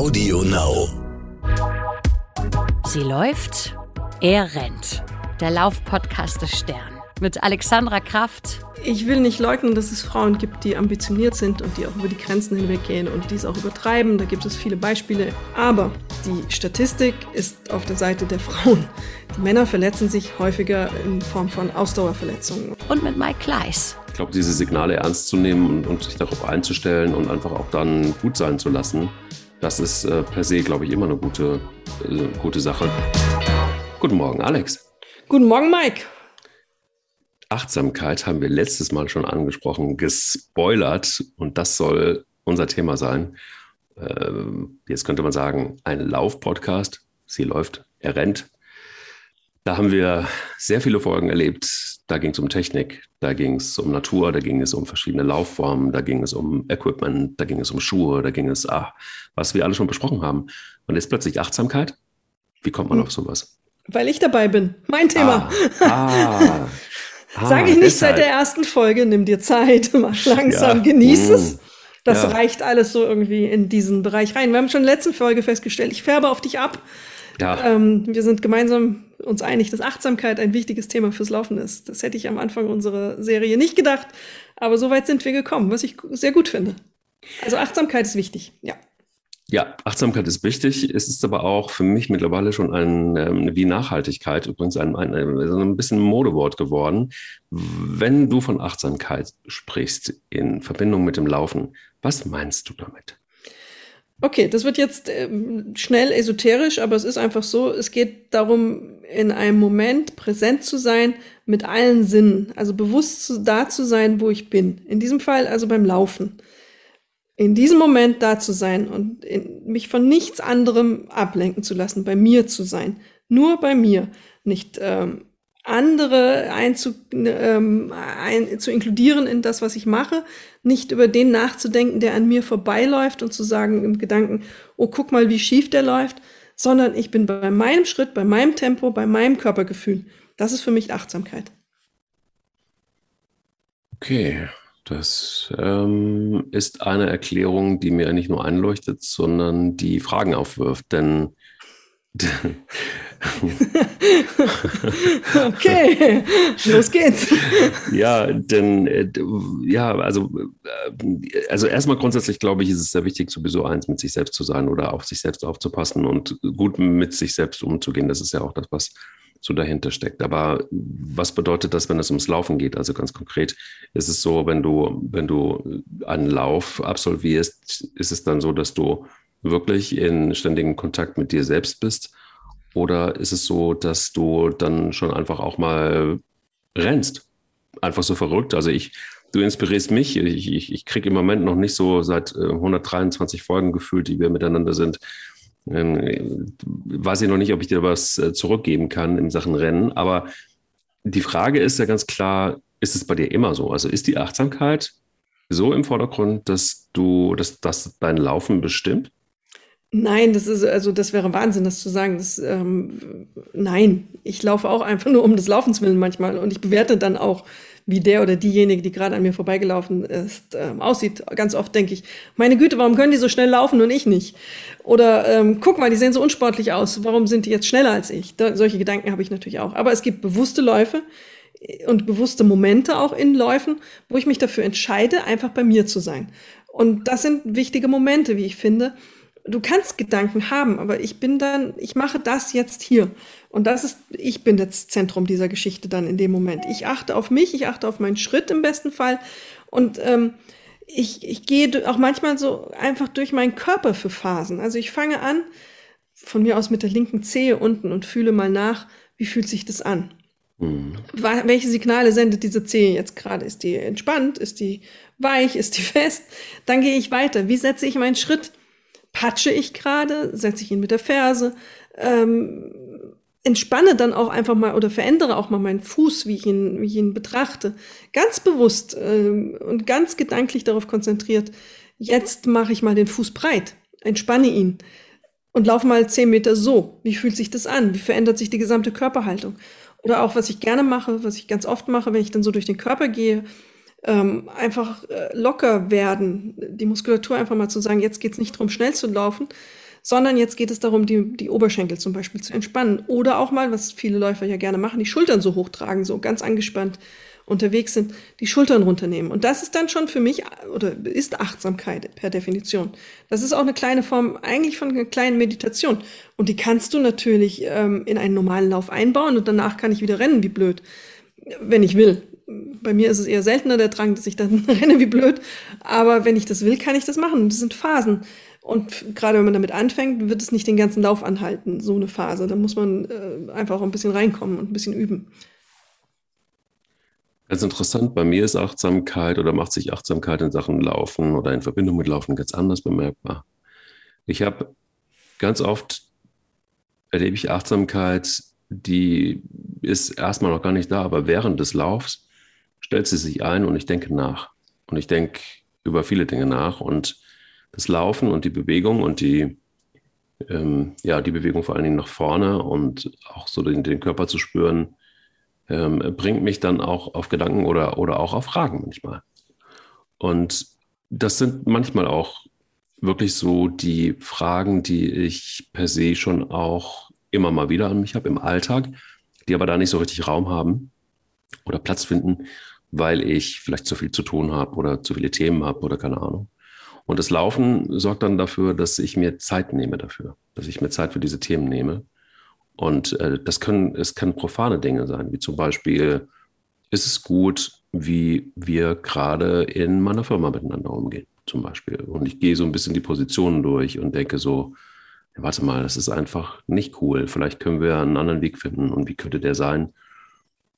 Audio Now. Sie läuft, er rennt. Der Laufpodcast des Stern. Mit Alexandra Kraft. Ich will nicht leugnen, dass es Frauen gibt, die ambitioniert sind und die auch über die Grenzen hinweggehen und dies auch übertreiben. Da gibt es viele Beispiele. Aber die Statistik ist auf der Seite der Frauen. Die Männer verletzen sich häufiger in Form von Ausdauerverletzungen. Und mit Mike Kleiss. Ich glaube, diese Signale ernst zu nehmen und, und, sich darauf einzustellen und einfach auch dann gut sein zu lassen, das ist äh, per se, glaube ich, immer eine gute, äh, gute Sache. Guten Morgen, Alex. Guten Morgen, Mike. Achtsamkeit haben wir letztes Mal schon angesprochen, gespoilert und das soll unser Thema sein. Ähm, jetzt könnte man sagen, ein Lauf-Podcast. Sie läuft, er rennt. Da haben wir sehr viele Folgen erlebt. Da ging es um Technik, da ging es um Natur, da ging es um verschiedene Laufformen, da ging es um Equipment, da ging es um Schuhe, da ging es, ah, was wir alle schon besprochen haben. Und jetzt plötzlich Achtsamkeit. Wie kommt man hm. auf sowas? Weil ich dabei bin. Mein Thema. Ah, ah. Ah, Sage ich nicht deshalb. seit der ersten Folge, nimm dir Zeit, mach langsam, ja. genieß es. Das ja. reicht alles so irgendwie in diesen Bereich rein. Wir haben schon in der letzten Folge festgestellt, ich färbe auf dich ab. Ja. Ähm, wir sind gemeinsam uns einig, dass Achtsamkeit ein wichtiges Thema fürs Laufen ist. Das hätte ich am Anfang unserer Serie nicht gedacht, aber so weit sind wir gekommen, was ich sehr gut finde. Also Achtsamkeit ist wichtig, ja. Ja, Achtsamkeit ist wichtig. Es ist aber auch für mich mittlerweile schon ein, ähm, wie Nachhaltigkeit, übrigens ein, ein, ein bisschen ein Modewort geworden. Wenn du von Achtsamkeit sprichst in Verbindung mit dem Laufen, was meinst du damit? Okay, das wird jetzt äh, schnell esoterisch, aber es ist einfach so, es geht darum, in einem Moment präsent zu sein mit allen Sinnen, also bewusst zu, da zu sein, wo ich bin. In diesem Fall also beim Laufen. In diesem Moment da zu sein und in, mich von nichts anderem ablenken zu lassen, bei mir zu sein, nur bei mir, nicht ähm, andere einzu, ähm, ein, zu inkludieren in das, was ich mache, nicht über den nachzudenken, der an mir vorbeiläuft und zu sagen im Gedanken, oh, guck mal, wie schief der läuft, sondern ich bin bei meinem Schritt, bei meinem Tempo, bei meinem Körpergefühl. Das ist für mich Achtsamkeit. Okay, das ähm, ist eine Erklärung, die mir nicht nur einleuchtet, sondern die Fragen aufwirft. Denn okay, los geht's. Ja, denn äh, ja, also äh, also erstmal grundsätzlich glaube ich, ist es sehr wichtig, sowieso eins mit sich selbst zu sein oder auf sich selbst aufzupassen und gut mit sich selbst umzugehen. Das ist ja auch das, was so dahinter steckt. Aber was bedeutet das, wenn es ums Laufen geht? Also ganz konkret ist es so, wenn du, wenn du einen Lauf absolvierst, ist es dann so, dass du wirklich in ständigem Kontakt mit dir selbst bist? Oder ist es so, dass du dann schon einfach auch mal rennst? Einfach so verrückt. Also ich, du inspirierst mich. Ich, ich, ich kriege im Moment noch nicht so seit 123 äh, Folgen gefühlt, die wir miteinander sind, ähm, weiß ich noch nicht, ob ich dir was äh, zurückgeben kann in Sachen Rennen, aber die Frage ist ja ganz klar, ist es bei dir immer so? Also ist die Achtsamkeit so im Vordergrund, dass du, dass das dein Laufen bestimmt? Nein, das ist also das wäre Wahnsinn, das zu sagen. Das, ähm, nein, ich laufe auch einfach nur um des Laufens willen manchmal und ich bewerte dann auch wie der oder diejenige, die gerade an mir vorbeigelaufen ist, ähm, aussieht. Ganz oft denke ich, meine Güte, warum können die so schnell laufen und ich nicht? Oder ähm, guck mal, die sehen so unsportlich aus, warum sind die jetzt schneller als ich? Da, solche Gedanken habe ich natürlich auch. Aber es gibt bewusste Läufe und bewusste Momente auch in Läufen, wo ich mich dafür entscheide, einfach bei mir zu sein. Und das sind wichtige Momente, wie ich finde. Du kannst Gedanken haben, aber ich bin dann, ich mache das jetzt hier. Und das ist, ich bin das Zentrum dieser Geschichte dann in dem Moment. Ich achte auf mich, ich achte auf meinen Schritt im besten Fall. Und ähm, ich, ich gehe auch manchmal so einfach durch meinen Körper für Phasen. Also ich fange an, von mir aus mit der linken Zehe unten und fühle mal nach, wie fühlt sich das an? Mhm. Welche Signale sendet diese Zehe jetzt gerade? Ist die entspannt? Ist die weich? Ist die fest? Dann gehe ich weiter. Wie setze ich meinen Schritt? Patsche ich gerade? Setze ich ihn mit der Ferse? Ähm, entspanne dann auch einfach mal oder verändere auch mal meinen Fuß, wie ich ihn, wie ich ihn betrachte. Ganz bewusst ähm, und ganz gedanklich darauf konzentriert. Jetzt mache ich mal den Fuß breit, entspanne ihn und laufe mal zehn Meter so. Wie fühlt sich das an? Wie verändert sich die gesamte Körperhaltung? Oder auch, was ich gerne mache, was ich ganz oft mache, wenn ich dann so durch den Körper gehe, ähm, einfach äh, locker werden, die Muskulatur einfach mal zu sagen, jetzt geht's nicht darum, schnell zu laufen, sondern jetzt geht es darum, die, die Oberschenkel zum Beispiel zu entspannen. Oder auch mal, was viele Läufer ja gerne machen, die Schultern so hochtragen, so ganz angespannt unterwegs sind, die Schultern runternehmen. Und das ist dann schon für mich, oder ist Achtsamkeit per Definition. Das ist auch eine kleine Form eigentlich von einer kleinen Meditation. Und die kannst du natürlich ähm, in einen normalen Lauf einbauen und danach kann ich wieder rennen, wie blöd, wenn ich will. Bei mir ist es eher seltener der Drang, dass ich dann renne wie blöd. Aber wenn ich das will, kann ich das machen. Das sind Phasen. Und gerade wenn man damit anfängt, wird es nicht den ganzen Lauf anhalten, so eine Phase. Da muss man äh, einfach auch ein bisschen reinkommen und ein bisschen üben. Ganz interessant, bei mir ist Achtsamkeit oder macht sich Achtsamkeit in Sachen Laufen oder in Verbindung mit Laufen ganz anders bemerkbar. Ich habe ganz oft erlebe ich Achtsamkeit, die ist erstmal noch gar nicht da, aber während des Laufs stellt sie sich ein und ich denke nach. Und ich denke über viele Dinge nach. Und das Laufen und die Bewegung und die, ähm, ja, die Bewegung vor allen Dingen nach vorne und auch so den, den Körper zu spüren, ähm, bringt mich dann auch auf Gedanken oder, oder auch auf Fragen manchmal. Und das sind manchmal auch wirklich so die Fragen, die ich per se schon auch immer mal wieder an mich habe im Alltag, die aber da nicht so richtig Raum haben oder Platz finden, weil ich vielleicht zu viel zu tun habe oder zu viele Themen habe oder keine Ahnung. Und das Laufen sorgt dann dafür, dass ich mir Zeit nehme dafür, dass ich mir Zeit für diese Themen nehme und äh, das können, es können profane Dinge sein, wie zum Beispiel, ist es gut, wie wir gerade in meiner Firma miteinander umgehen, zum Beispiel. Und ich gehe so ein bisschen die Positionen durch und denke so, warte mal, das ist einfach nicht cool. Vielleicht können wir einen anderen Weg finden. Und wie könnte der sein?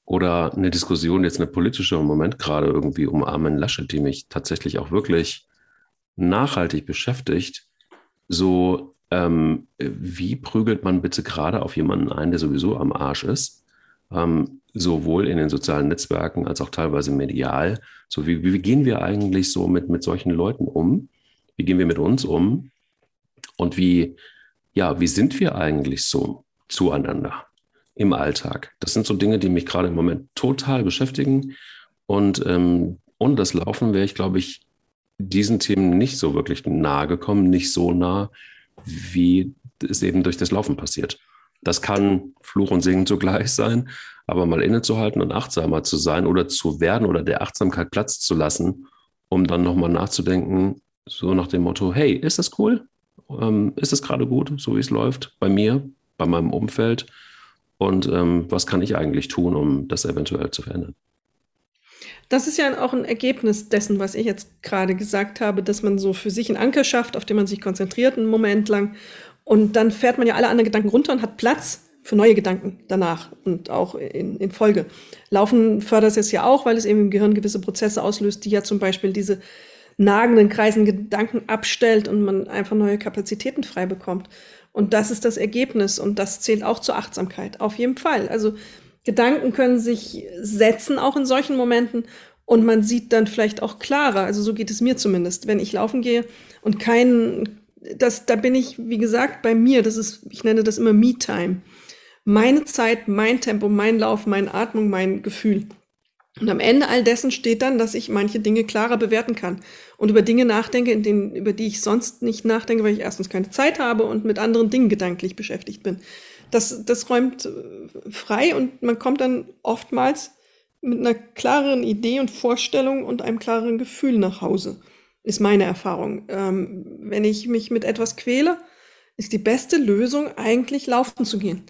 Oder eine Diskussion, jetzt eine politische im Moment gerade irgendwie um Armin Laschet, die mich tatsächlich auch wirklich nachhaltig beschäftigt, so ähm, wie prügelt man bitte gerade auf jemanden ein, der sowieso am Arsch ist? Ähm, sowohl in den sozialen Netzwerken als auch teilweise medial. So wie, wie gehen wir eigentlich so mit, mit solchen Leuten um? Wie gehen wir mit uns um? Und wie, ja, wie sind wir eigentlich so zueinander im Alltag? Das sind so Dinge, die mich gerade im Moment total beschäftigen. Und ähm, ohne das Laufen wäre ich, glaube ich, diesen Themen nicht so wirklich nahe gekommen, nicht so nah, wie es eben durch das Laufen passiert. Das kann Fluch und Singen zugleich sein, aber mal innezuhalten und achtsamer zu sein oder zu werden oder der Achtsamkeit Platz zu lassen, um dann nochmal nachzudenken, so nach dem Motto, hey, ist das cool? Ähm, ist es gerade gut, so wie es läuft, bei mir, bei meinem Umfeld? Und ähm, was kann ich eigentlich tun, um das eventuell zu verändern? Das ist ja auch ein Ergebnis dessen, was ich jetzt gerade gesagt habe, dass man so für sich einen Anker schafft, auf den man sich konzentriert einen Moment lang. Und dann fährt man ja alle anderen Gedanken runter und hat Platz für neue Gedanken danach und auch in, in Folge. Laufen fördert es ja auch, weil es eben im Gehirn gewisse Prozesse auslöst, die ja zum Beispiel diese nagenden, kreisenden Gedanken abstellt und man einfach neue Kapazitäten frei bekommt. Und das ist das Ergebnis und das zählt auch zur Achtsamkeit, auf jeden Fall. Also Gedanken können sich setzen, auch in solchen Momenten. Und man sieht dann vielleicht auch klarer. Also so geht es mir zumindest, wenn ich laufen gehe und kein, das, da bin ich, wie gesagt, bei mir. Das ist, ich nenne das immer Me-Time. Meine Zeit, mein Tempo, mein Lauf, meine Atmung, mein Gefühl. Und am Ende all dessen steht dann, dass ich manche Dinge klarer bewerten kann und über Dinge nachdenke, in denen, über die ich sonst nicht nachdenke, weil ich erstens keine Zeit habe und mit anderen Dingen gedanklich beschäftigt bin das, das räumt äh, frei und man kommt dann oftmals mit einer klareren Idee und Vorstellung und einem klareren Gefühl nach Hause, ist meine Erfahrung. Ähm, wenn ich mich mit etwas quäle, ist die beste Lösung eigentlich laufen zu gehen.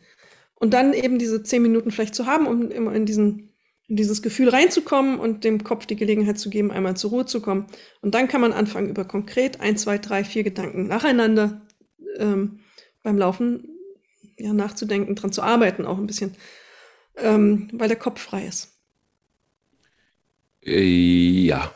Und dann eben diese zehn Minuten vielleicht zu haben, um immer in, diesen, in dieses Gefühl reinzukommen und dem Kopf die Gelegenheit zu geben, einmal zur Ruhe zu kommen. Und dann kann man anfangen, über konkret ein, zwei, drei, vier Gedanken nacheinander ähm, beim Laufen ja, nachzudenken, dran zu arbeiten, auch ein bisschen, ähm, weil der Kopf frei ist. Äh, ja,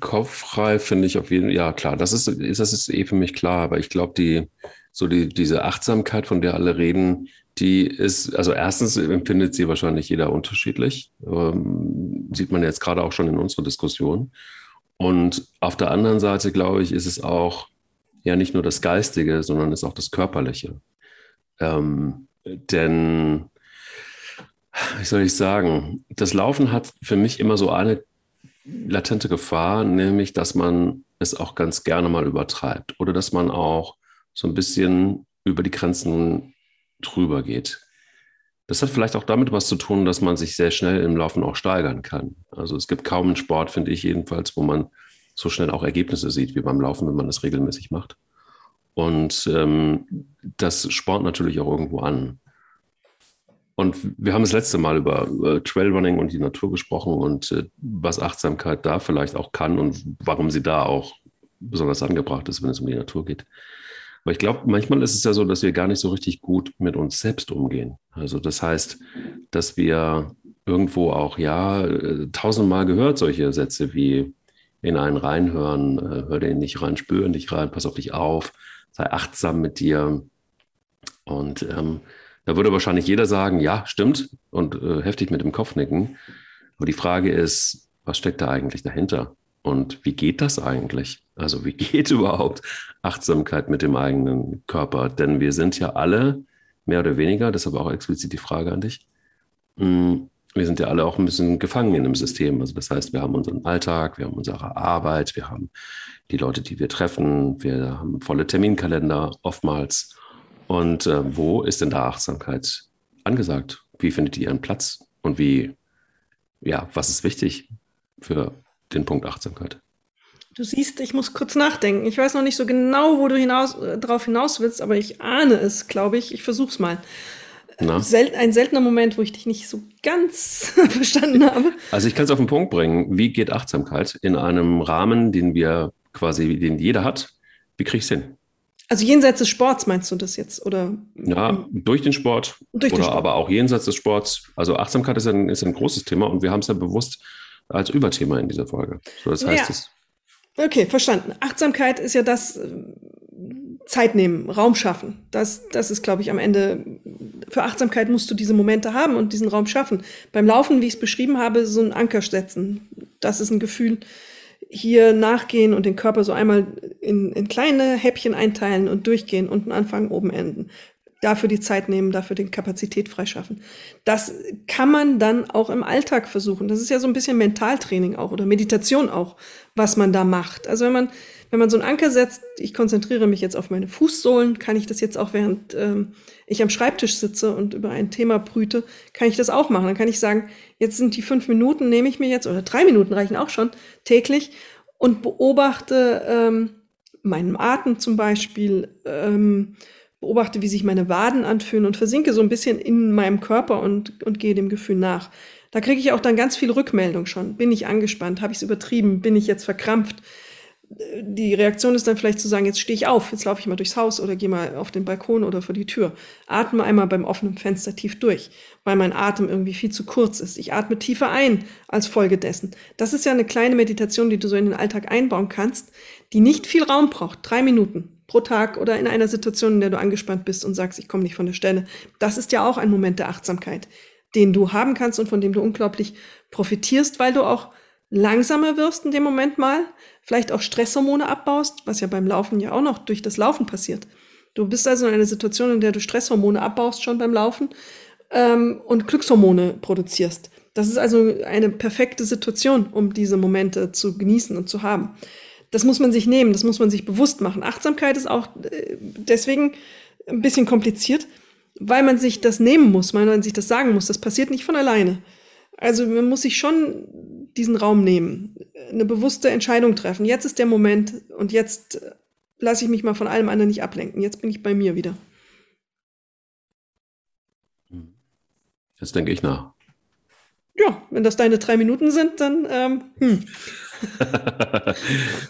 kopffrei finde ich auf jeden Fall, ja klar, das ist, das ist eh für mich klar, aber ich glaube, die, so die, diese Achtsamkeit, von der alle reden, die ist, also erstens empfindet sie wahrscheinlich jeder unterschiedlich, ähm, sieht man jetzt gerade auch schon in unserer Diskussion. Und auf der anderen Seite, glaube ich, ist es auch ja nicht nur das Geistige, sondern ist auch das Körperliche. Ähm, denn, wie soll ich sagen, das Laufen hat für mich immer so eine latente Gefahr, nämlich dass man es auch ganz gerne mal übertreibt oder dass man auch so ein bisschen über die Grenzen drüber geht. Das hat vielleicht auch damit was zu tun, dass man sich sehr schnell im Laufen auch steigern kann. Also es gibt kaum einen Sport, finde ich jedenfalls, wo man so schnell auch Ergebnisse sieht wie beim Laufen, wenn man das regelmäßig macht. Und ähm, das spornt natürlich auch irgendwo an. Und wir haben das letzte Mal über äh, Trailrunning und die Natur gesprochen und äh, was Achtsamkeit da vielleicht auch kann und warum sie da auch besonders angebracht ist, wenn es um die Natur geht. Aber ich glaube, manchmal ist es ja so, dass wir gar nicht so richtig gut mit uns selbst umgehen. Also das heißt, dass wir irgendwo auch, ja, äh, tausendmal gehört solche Sätze wie in einen reinhören, äh, hör den nicht rein, spüren dich rein, pass auf dich auf, sei achtsam mit dir. Und ähm, da würde wahrscheinlich jeder sagen, ja, stimmt, und äh, heftig mit dem Kopf nicken. Aber die Frage ist, was steckt da eigentlich dahinter? Und wie geht das eigentlich? Also wie geht überhaupt Achtsamkeit mit dem eigenen Körper? Denn wir sind ja alle mehr oder weniger, deshalb auch explizit die Frage an dich, hm, wir sind ja alle auch ein bisschen gefangen in dem System. Also das heißt, wir haben unseren Alltag, wir haben unsere Arbeit, wir haben die Leute, die wir treffen, wir haben volle Terminkalender oftmals. Und äh, wo ist denn da Achtsamkeit angesagt? Wie findet ihr ihren Platz? Und wie, ja, was ist wichtig für den Punkt Achtsamkeit? Du siehst, ich muss kurz nachdenken. Ich weiß noch nicht so genau, wo du hinaus, äh, darauf hinaus willst, aber ich ahne es, glaube ich. Ich versuch's mal. Sel ein seltener Moment, wo ich dich nicht so ganz verstanden habe. Also ich kann es auf den Punkt bringen. Wie geht Achtsamkeit in einem Rahmen, den wir quasi, den jeder hat? Wie kriege ich es hin? Also jenseits des Sports meinst du das jetzt? Oder? Ja, durch den Sport durch oder den Sport. aber auch jenseits des Sports. Also Achtsamkeit ist ein, ist ein großes Thema und wir haben es ja bewusst als Überthema in dieser Folge. So, das heißt ja. es. Okay, verstanden. Achtsamkeit ist ja das äh, Zeit nehmen, Raum schaffen. Das, das ist, glaube ich, am Ende, für Achtsamkeit musst du diese Momente haben und diesen Raum schaffen. Beim Laufen, wie ich es beschrieben habe, so einen Anker setzen. Das ist ein Gefühl, hier nachgehen und den Körper so einmal in, in kleine Häppchen einteilen und durchgehen, unten anfangen, oben enden. Dafür die Zeit nehmen, dafür die Kapazität freischaffen. Das kann man dann auch im Alltag versuchen. Das ist ja so ein bisschen Mentaltraining auch oder Meditation auch, was man da macht. Also wenn man, wenn man so einen Anker setzt, ich konzentriere mich jetzt auf meine Fußsohlen, kann ich das jetzt auch während ähm, ich am Schreibtisch sitze und über ein Thema brüte, kann ich das auch machen. Dann kann ich sagen, jetzt sind die fünf Minuten, nehme ich mir jetzt, oder drei Minuten reichen auch schon täglich und beobachte ähm, meinen Atem zum Beispiel, ähm, beobachte, wie sich meine Waden anfühlen und versinke so ein bisschen in meinem Körper und, und gehe dem Gefühl nach. Da kriege ich auch dann ganz viel Rückmeldung schon. Bin ich angespannt? Habe ich es übertrieben? Bin ich jetzt verkrampft? die Reaktion ist dann vielleicht zu sagen, jetzt stehe ich auf, jetzt laufe ich mal durchs Haus oder gehe mal auf den Balkon oder vor die Tür. Atme einmal beim offenen Fenster tief durch, weil mein Atem irgendwie viel zu kurz ist. Ich atme tiefer ein als Folge dessen. Das ist ja eine kleine Meditation, die du so in den Alltag einbauen kannst, die nicht viel Raum braucht. Drei Minuten pro Tag oder in einer Situation, in der du angespannt bist und sagst, ich komme nicht von der Stelle. Das ist ja auch ein Moment der Achtsamkeit, den du haben kannst und von dem du unglaublich profitierst, weil du auch langsamer wirst in dem Moment mal, vielleicht auch Stresshormone abbaust, was ja beim Laufen ja auch noch durch das Laufen passiert. Du bist also in einer Situation, in der du Stresshormone abbaust schon beim Laufen ähm, und Glückshormone produzierst. Das ist also eine perfekte Situation, um diese Momente zu genießen und zu haben. Das muss man sich nehmen, das muss man sich bewusst machen. Achtsamkeit ist auch äh, deswegen ein bisschen kompliziert, weil man sich das nehmen muss, weil man sich das sagen muss. Das passiert nicht von alleine. Also man muss sich schon diesen Raum nehmen, eine bewusste Entscheidung treffen. Jetzt ist der Moment und jetzt lasse ich mich mal von allem anderen nicht ablenken. Jetzt bin ich bei mir wieder. Jetzt denke ich nach. Ja, wenn das deine drei Minuten sind, dann ähm, hm.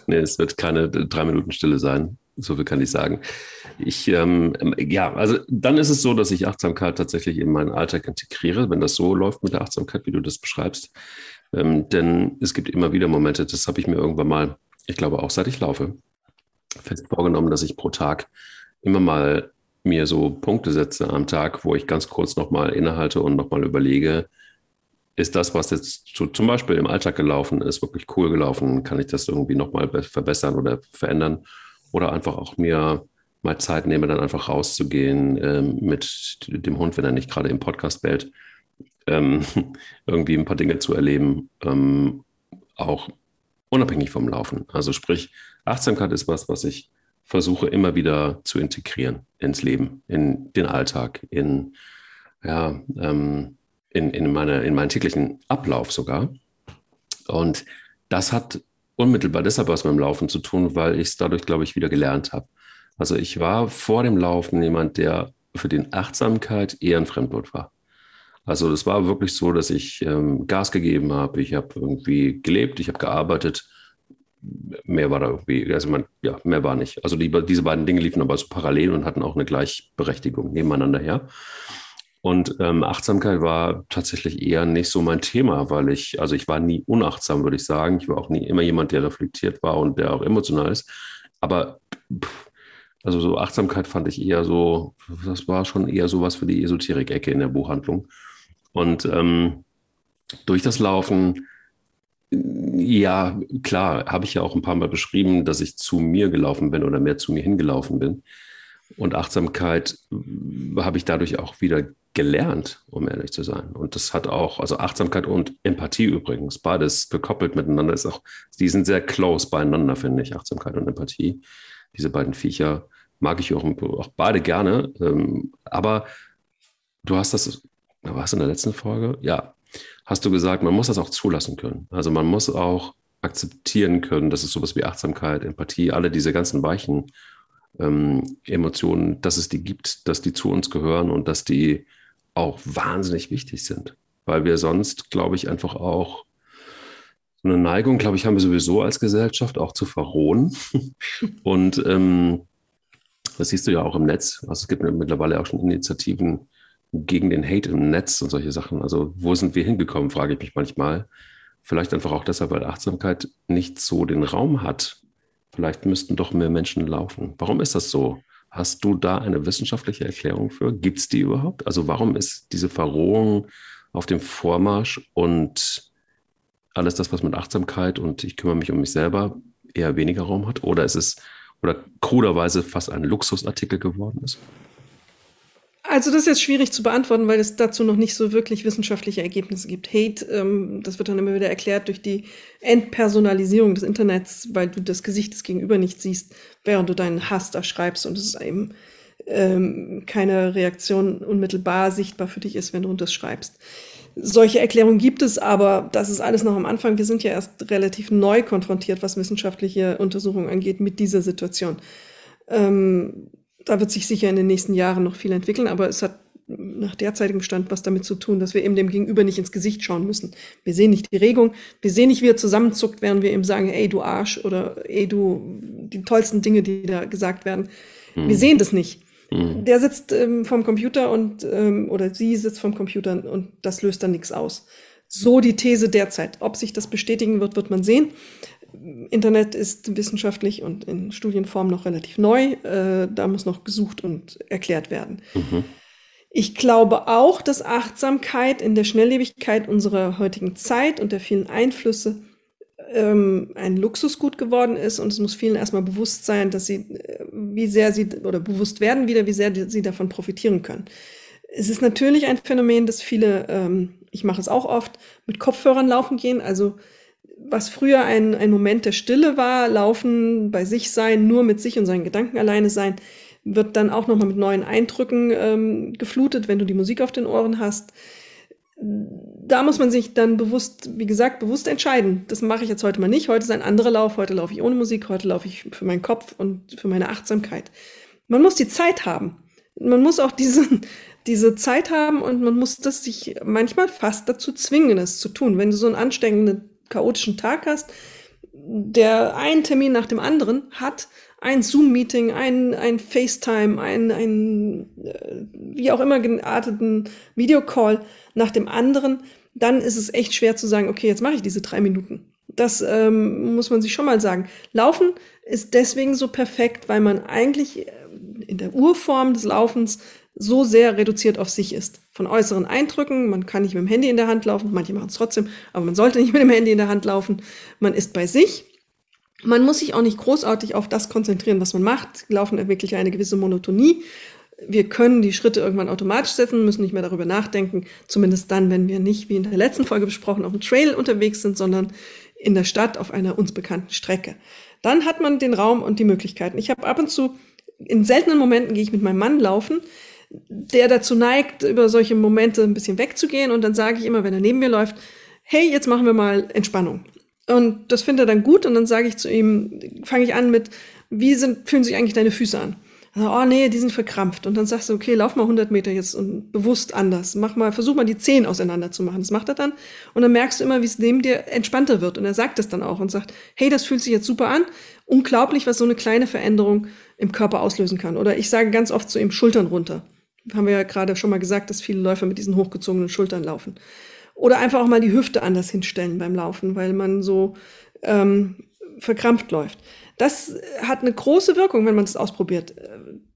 nee, es wird keine drei Minuten Stille sein. So viel kann ich sagen. Ich, ähm, ja, also dann ist es so, dass ich Achtsamkeit tatsächlich in meinen Alltag integriere, wenn das so läuft mit der Achtsamkeit, wie du das beschreibst. Ähm, denn es gibt immer wieder Momente, das habe ich mir irgendwann mal, ich glaube auch seit ich laufe, fest vorgenommen, dass ich pro Tag immer mal mir so Punkte setze am Tag, wo ich ganz kurz nochmal innehalte und nochmal überlege, ist das, was jetzt zum Beispiel im Alltag gelaufen ist, wirklich cool gelaufen? Kann ich das irgendwie nochmal verbessern oder verändern? Oder einfach auch mir mal Zeit nehme, dann einfach rauszugehen ähm, mit dem Hund, wenn er nicht gerade im Podcast bellt, ähm, irgendwie ein paar Dinge zu erleben, ähm, auch unabhängig vom Laufen. Also sprich, Achtsamkeit ist was, was ich versuche immer wieder zu integrieren ins Leben, in den Alltag, in, ja, ähm, in, in, meine, in meinen täglichen Ablauf sogar. Und das hat unmittelbar deshalb was mit dem Laufen zu tun, weil ich es dadurch, glaube ich, wieder gelernt habe. Also ich war vor dem Laufen jemand, der für den Achtsamkeit eher ein Fremdwort war. Also das war wirklich so, dass ich ähm, Gas gegeben habe, ich habe irgendwie gelebt, ich habe gearbeitet. Mehr war da irgendwie, also man, ja, mehr war nicht. Also die, diese beiden Dinge liefen aber so parallel und hatten auch eine Gleichberechtigung nebeneinander her. Und ähm, Achtsamkeit war tatsächlich eher nicht so mein Thema, weil ich, also ich war nie unachtsam, würde ich sagen. Ich war auch nie immer jemand, der reflektiert war und der auch emotional ist. Aber pff, also so Achtsamkeit fand ich eher so, das war schon eher so was für die Esoterik-Ecke in der Buchhandlung. Und ähm, durch das Laufen, ja, klar, habe ich ja auch ein paar Mal beschrieben, dass ich zu mir gelaufen bin oder mehr zu mir hingelaufen bin. Und Achtsamkeit habe ich dadurch auch wieder gelernt, um ehrlich zu sein. Und das hat auch, also Achtsamkeit und Empathie übrigens, beides gekoppelt miteinander ist auch, die sind sehr close beieinander, finde ich, Achtsamkeit und Empathie. Diese beiden Viecher mag ich auch, auch beide gerne. Ähm, aber du hast das, was in der letzten Folge? Ja, hast du gesagt, man muss das auch zulassen können. Also man muss auch akzeptieren können, dass es sowas wie Achtsamkeit, Empathie, alle diese ganzen weichen ähm, Emotionen, dass es die gibt, dass die zu uns gehören und dass die auch wahnsinnig wichtig sind, weil wir sonst, glaube ich, einfach auch so eine Neigung, glaube ich, haben wir sowieso als Gesellschaft auch zu verrohen. und ähm, das siehst du ja auch im Netz. Also es gibt mittlerweile auch schon Initiativen gegen den Hate im Netz und solche Sachen. Also wo sind wir hingekommen, frage ich mich manchmal. Vielleicht einfach auch deshalb, weil Achtsamkeit nicht so den Raum hat. Vielleicht müssten doch mehr Menschen laufen. Warum ist das so? Hast du da eine wissenschaftliche Erklärung für? Gibt es die überhaupt? Also warum ist diese Verrohung auf dem Vormarsch und alles das, was mit Achtsamkeit und ich kümmere mich um mich selber eher weniger Raum hat? Oder ist es oder kruderweise fast ein Luxusartikel geworden ist? Also das ist jetzt schwierig zu beantworten, weil es dazu noch nicht so wirklich wissenschaftliche Ergebnisse gibt. Hate, ähm, das wird dann immer wieder erklärt durch die Entpersonalisierung des Internets, weil du das Gesicht des Gegenüber nicht siehst, während du deinen Hass da schreibst und es ist eben ähm, keine Reaktion unmittelbar sichtbar für dich ist, wenn du das schreibst. Solche Erklärungen gibt es, aber das ist alles noch am Anfang. Wir sind ja erst relativ neu konfrontiert, was wissenschaftliche Untersuchungen angeht, mit dieser Situation. Ähm, da wird sich sicher in den nächsten Jahren noch viel entwickeln, aber es hat nach derzeitigem Stand was damit zu tun, dass wir eben dem Gegenüber nicht ins Gesicht schauen müssen. Wir sehen nicht die Regung, wir sehen nicht, wie er zusammenzuckt, während wir ihm sagen, ey, du Arsch oder ey, du, die tollsten Dinge, die da gesagt werden. Mhm. Wir sehen das nicht. Mhm. Der sitzt ähm, vom Computer und, ähm, oder sie sitzt vom Computer und das löst dann nichts aus. So die These derzeit. Ob sich das bestätigen wird, wird man sehen. Internet ist wissenschaftlich und in Studienform noch relativ neu. Äh, da muss noch gesucht und erklärt werden. Mhm. Ich glaube auch, dass Achtsamkeit in der Schnelllebigkeit unserer heutigen Zeit und der vielen Einflüsse ähm, ein Luxusgut geworden ist und es muss vielen erstmal bewusst sein, dass sie, äh, wie sehr sie, oder bewusst werden wieder, wie sehr sie davon profitieren können. Es ist natürlich ein Phänomen, dass viele, ähm, ich mache es auch oft, mit Kopfhörern laufen gehen, also was früher ein, ein Moment der Stille war, laufen, bei sich sein, nur mit sich und seinen Gedanken alleine sein, wird dann auch nochmal mit neuen Eindrücken ähm, geflutet, wenn du die Musik auf den Ohren hast. Da muss man sich dann bewusst, wie gesagt, bewusst entscheiden. Das mache ich jetzt heute mal nicht. Heute ist ein anderer Lauf. Heute laufe ich ohne Musik. Heute laufe ich für meinen Kopf und für meine Achtsamkeit. Man muss die Zeit haben. Man muss auch diese, diese Zeit haben und man muss das sich manchmal fast dazu zwingen, es zu tun. Wenn du so einen anstrengenden chaotischen Tag hast, der einen Termin nach dem anderen hat, ein Zoom-Meeting, ein, ein FaceTime, ein, ein äh, wie auch immer gearteten Videocall nach dem anderen, dann ist es echt schwer zu sagen, okay, jetzt mache ich diese drei Minuten. Das ähm, muss man sich schon mal sagen. Laufen ist deswegen so perfekt, weil man eigentlich äh, in der Urform des Laufens so sehr reduziert auf sich ist. Von äußeren Eindrücken, man kann nicht mit dem Handy in der Hand laufen, manche machen es trotzdem, aber man sollte nicht mit dem Handy in der Hand laufen. Man ist bei sich. Man muss sich auch nicht großartig auf das konzentrieren, was man macht. Laufen wirklich eine gewisse Monotonie. Wir können die Schritte irgendwann automatisch setzen, müssen nicht mehr darüber nachdenken. Zumindest dann, wenn wir nicht, wie in der letzten Folge besprochen, auf dem Trail unterwegs sind, sondern in der Stadt auf einer uns bekannten Strecke. Dann hat man den Raum und die Möglichkeiten. Ich habe ab und zu, in seltenen Momenten gehe ich mit meinem Mann laufen, der dazu neigt, über solche Momente ein bisschen wegzugehen. Und dann sage ich immer, wenn er neben mir läuft, hey, jetzt machen wir mal Entspannung. Und das findet er dann gut. Und dann sage ich zu ihm, fange ich an mit, wie sind, fühlen sich eigentlich deine Füße an? Also, oh nee, die sind verkrampft. Und dann sagst du, okay, lauf mal 100 Meter jetzt und bewusst anders. Mach mal, versuch mal die Zehen auseinander zu machen. Das macht er dann. Und dann merkst du immer, wie es neben dir entspannter wird. Und er sagt es dann auch und sagt, hey, das fühlt sich jetzt super an. Unglaublich, was so eine kleine Veränderung im Körper auslösen kann. Oder ich sage ganz oft zu ihm, Schultern runter. Haben wir ja gerade schon mal gesagt, dass viele Läufer mit diesen hochgezogenen Schultern laufen. Oder einfach auch mal die Hüfte anders hinstellen beim Laufen, weil man so ähm, verkrampft läuft. Das hat eine große Wirkung, wenn man es ausprobiert.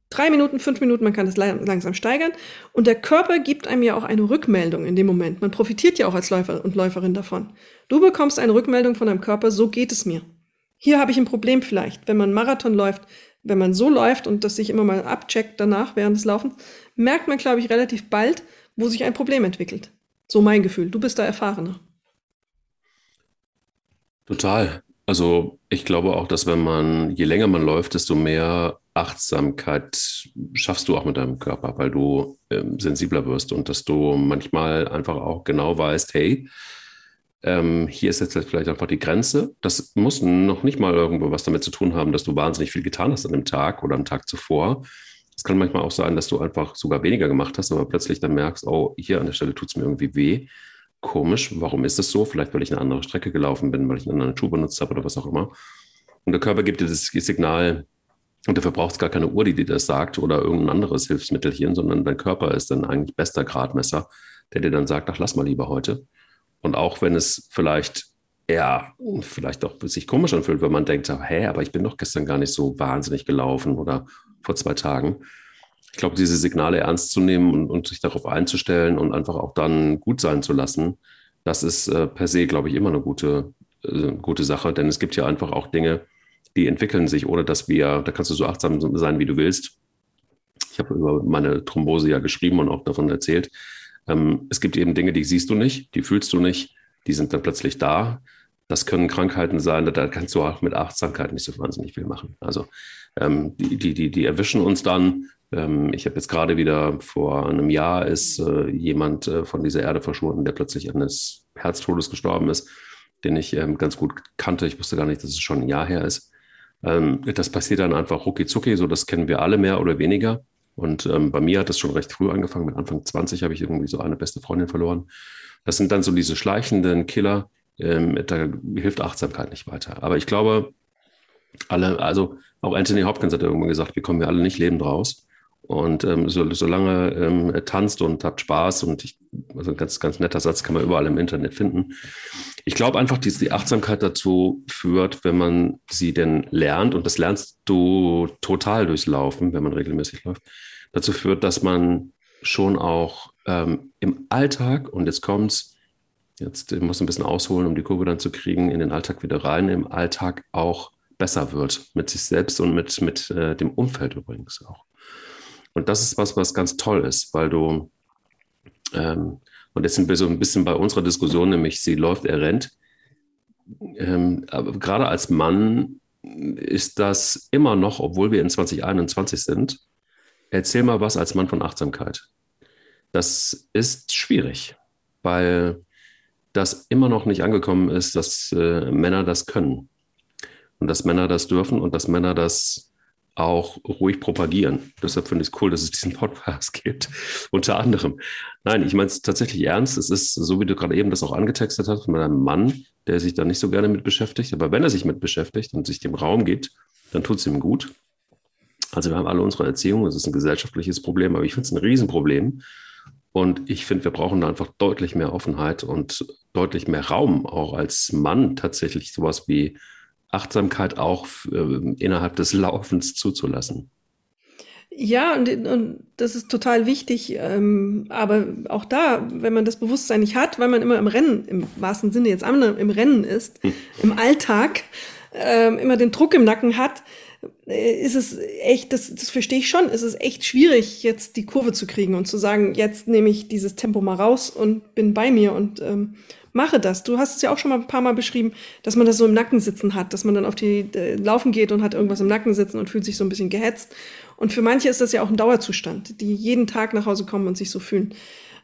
Drei Minuten, fünf Minuten, man kann es langsam steigern. Und der Körper gibt einem ja auch eine Rückmeldung in dem Moment. Man profitiert ja auch als Läufer und Läuferin davon. Du bekommst eine Rückmeldung von deinem Körper, so geht es mir. Hier habe ich ein Problem vielleicht. Wenn man Marathon läuft, wenn man so läuft und das sich immer mal abcheckt danach während des Laufens, merkt man, glaube ich, relativ bald, wo sich ein Problem entwickelt. So mein Gefühl. Du bist da erfahrener. Total. Also ich glaube auch, dass wenn man, je länger man läuft, desto mehr Achtsamkeit schaffst du auch mit deinem Körper, weil du ähm, sensibler wirst und dass du manchmal einfach auch genau weißt, hey, ähm, hier ist jetzt vielleicht einfach die Grenze. Das muss noch nicht mal irgendwo was damit zu tun haben, dass du wahnsinnig viel getan hast an dem Tag oder am Tag zuvor. Es kann manchmal auch sein, dass du einfach sogar weniger gemacht hast, aber plötzlich dann merkst, oh, hier an der Stelle tut es mir irgendwie weh komisch, warum ist das so? Vielleicht, weil ich eine andere Strecke gelaufen bin, weil ich einen anderen Schuh benutzt habe oder was auch immer. Und der Körper gibt dir das Signal, und dafür braucht es gar keine Uhr, die dir das sagt oder irgendein anderes Hilfsmittelchen, sondern dein Körper ist dann eigentlich bester Gradmesser, der dir dann sagt, ach, lass mal lieber heute. Und auch wenn es vielleicht eher, vielleicht auch sich komisch anfühlt, wenn man denkt, hä, aber ich bin doch gestern gar nicht so wahnsinnig gelaufen oder vor zwei Tagen, ich glaube, diese Signale ernst zu nehmen und, und, sich darauf einzustellen und einfach auch dann gut sein zu lassen, das ist äh, per se, glaube ich, immer eine gute, äh, gute Sache. Denn es gibt ja einfach auch Dinge, die entwickeln sich, ohne dass wir, da kannst du so achtsam sein, wie du willst. Ich habe über meine Thrombose ja geschrieben und auch davon erzählt. Ähm, es gibt eben Dinge, die siehst du nicht, die fühlst du nicht, die sind dann plötzlich da. Das können Krankheiten sein, da kannst du auch mit Achtsamkeit nicht so wahnsinnig viel machen. Also ähm, die, die, die, erwischen uns dann ähm, ich habe jetzt gerade wieder vor einem Jahr ist äh, jemand äh, von dieser Erde verschwunden, der plötzlich eines Herztodes gestorben ist, den ich ähm, ganz gut kannte. Ich wusste gar nicht, dass es schon ein Jahr her ist. Ähm, das passiert dann einfach rucki zucki, so das kennen wir alle mehr oder weniger. Und ähm, bei mir hat das schon recht früh angefangen. Mit Anfang 20 habe ich irgendwie so eine beste Freundin verloren. Das sind dann so diese schleichenden Killer. Ähm, da hilft Achtsamkeit nicht weiter. Aber ich glaube, alle, also auch Anthony Hopkins hat irgendwann gesagt, wir kommen ja alle nicht lebend raus. Und ähm, so, solange ähm, er tanzt und hat Spaß und ich, also ein ganz, ganz netter Satz kann man überall im Internet finden. Ich glaube einfach, dass die Achtsamkeit dazu führt, wenn man sie denn lernt, und das lernst du total durchs Laufen, wenn man regelmäßig läuft, dazu führt, dass man schon auch ähm, im Alltag, und jetzt kommt's, jetzt muss ein bisschen ausholen, um die Kurve dann zu kriegen, in den Alltag wieder rein, im Alltag auch besser wird mit sich selbst und mit, mit äh, dem Umfeld übrigens auch. Und das ist was, was ganz toll ist, weil du, ähm, und jetzt sind wir so ein bisschen bei unserer Diskussion, nämlich sie läuft, er rennt. Ähm, aber gerade als Mann ist das immer noch, obwohl wir in 2021 sind, erzähl mal was als Mann von Achtsamkeit. Das ist schwierig, weil das immer noch nicht angekommen ist, dass äh, Männer das können und dass Männer das dürfen und dass Männer das auch ruhig propagieren. Deshalb finde ich es cool, dass es diesen Podcast gibt, unter anderem. Nein, ich meine es tatsächlich ernst. Es ist, so wie du gerade eben das auch angetextet hast, mit einem Mann, der sich da nicht so gerne mit beschäftigt. Aber wenn er sich mit beschäftigt und sich dem Raum gibt, dann tut es ihm gut. Also wir haben alle unsere Erziehung, es ist ein gesellschaftliches Problem, aber ich finde es ein Riesenproblem. Und ich finde, wir brauchen da einfach deutlich mehr Offenheit und deutlich mehr Raum, auch als Mann tatsächlich sowas wie Achtsamkeit auch äh, innerhalb des Laufens zuzulassen. Ja, und, und das ist total wichtig. Ähm, aber auch da, wenn man das Bewusstsein nicht hat, weil man immer im Rennen, im wahrsten Sinne jetzt im Rennen ist, hm. im Alltag, ähm, immer den Druck im Nacken hat, ist es echt, das, das verstehe ich schon, ist es echt schwierig, jetzt die Kurve zu kriegen und zu sagen, jetzt nehme ich dieses Tempo mal raus und bin bei mir und ähm, mache das. Du hast es ja auch schon mal ein paar Mal beschrieben, dass man das so im Nacken sitzen hat, dass man dann auf die äh, Laufen geht und hat irgendwas im Nacken sitzen und fühlt sich so ein bisschen gehetzt. Und für manche ist das ja auch ein Dauerzustand, die jeden Tag nach Hause kommen und sich so fühlen.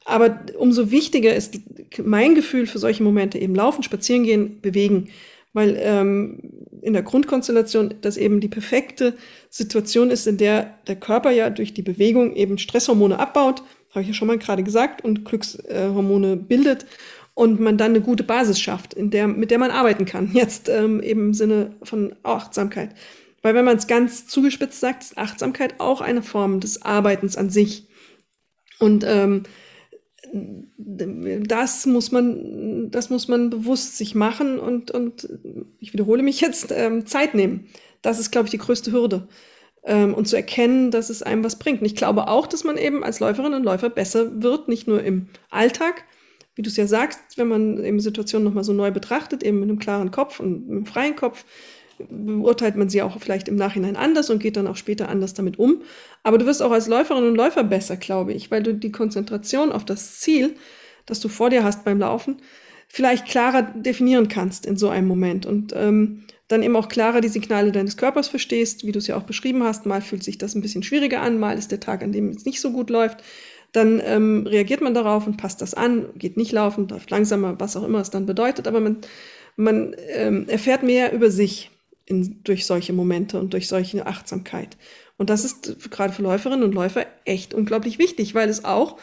Aber umso wichtiger ist mein Gefühl für solche Momente eben laufen, spazieren gehen, bewegen. Weil ähm, in der Grundkonstellation das eben die perfekte Situation ist, in der der Körper ja durch die Bewegung eben Stresshormone abbaut, habe ich ja schon mal gerade gesagt, und Glückshormone bildet und man dann eine gute Basis schafft, in der, mit der man arbeiten kann. Jetzt ähm, eben im Sinne von Achtsamkeit. Weil wenn man es ganz zugespitzt sagt, ist Achtsamkeit auch eine Form des Arbeitens an sich. Und ähm, das muss man, das muss man bewusst sich machen und, und ich wiederhole mich jetzt, ähm, Zeit nehmen. Das ist, glaube ich, die größte Hürde. Ähm, und zu erkennen, dass es einem was bringt. Und ich glaube auch, dass man eben als Läuferin und Läufer besser wird, nicht nur im Alltag, wie du es ja sagst, wenn man eben Situationen nochmal so neu betrachtet, eben mit einem klaren Kopf und einem freien Kopf, beurteilt man sie auch vielleicht im Nachhinein anders und geht dann auch später anders damit um. Aber du wirst auch als Läuferin und Läufer besser, glaube ich, weil du die Konzentration auf das Ziel, das du vor dir hast beim Laufen, vielleicht klarer definieren kannst in so einem Moment und ähm, dann eben auch klarer die Signale deines Körpers verstehst, wie du es ja auch beschrieben hast. Mal fühlt sich das ein bisschen schwieriger an, mal ist der Tag, an dem es nicht so gut läuft. Dann ähm, reagiert man darauf und passt das an, geht nicht laufen, läuft langsamer, was auch immer es dann bedeutet. Aber man, man ähm, erfährt mehr über sich in, durch solche Momente und durch solche Achtsamkeit. Und das ist gerade für Läuferinnen und Läufer echt unglaublich wichtig, weil es auch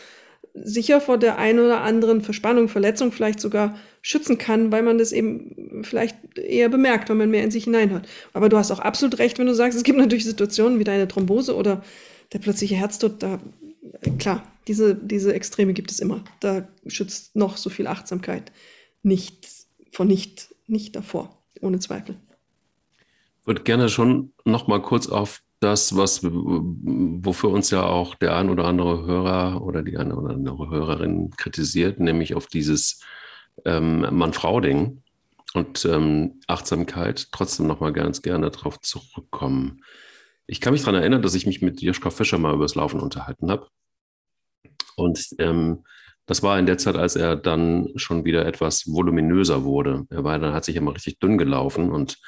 sicher vor der einen oder anderen Verspannung, Verletzung vielleicht sogar schützen kann, weil man das eben vielleicht eher bemerkt, wenn man mehr in sich hineinhört. Aber du hast auch absolut recht, wenn du sagst, es gibt natürlich Situationen wie deine Thrombose oder der plötzliche Herztod, da, klar, diese, diese Extreme gibt es immer. Da schützt noch so viel Achtsamkeit nicht vor nicht, nicht davor, ohne Zweifel würde gerne schon noch mal kurz auf das, was, wofür uns ja auch der ein oder andere Hörer oder die eine oder andere Hörerin kritisiert, nämlich auf dieses ähm, Mann-Frau-Ding und ähm, Achtsamkeit, trotzdem noch mal ganz gerne darauf zurückkommen. Ich kann mich daran erinnern, dass ich mich mit Joschka Fischer mal über das Laufen unterhalten habe. Und ähm, das war in der Zeit, als er dann schon wieder etwas voluminöser wurde. Er war dann, hat sich immer richtig dünn gelaufen und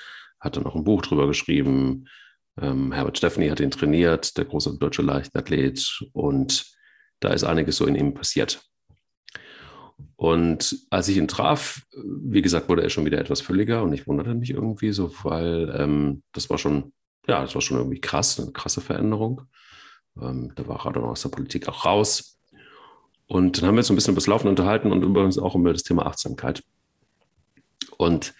hat dann auch ein Buch drüber geschrieben. Ähm, Herbert Steffni hat ihn trainiert, der große deutsche Leichtathlet. Und da ist einiges so in ihm passiert. Und als ich ihn traf, wie gesagt, wurde er schon wieder etwas fülliger und ich wunderte mich irgendwie so, weil ähm, das war schon, ja, das war schon irgendwie krass, eine krasse Veränderung. Ähm, da war er dann aus der Politik auch raus. Und dann haben wir uns ein bisschen über das Laufen unterhalten und übrigens auch über das Thema Achtsamkeit. Und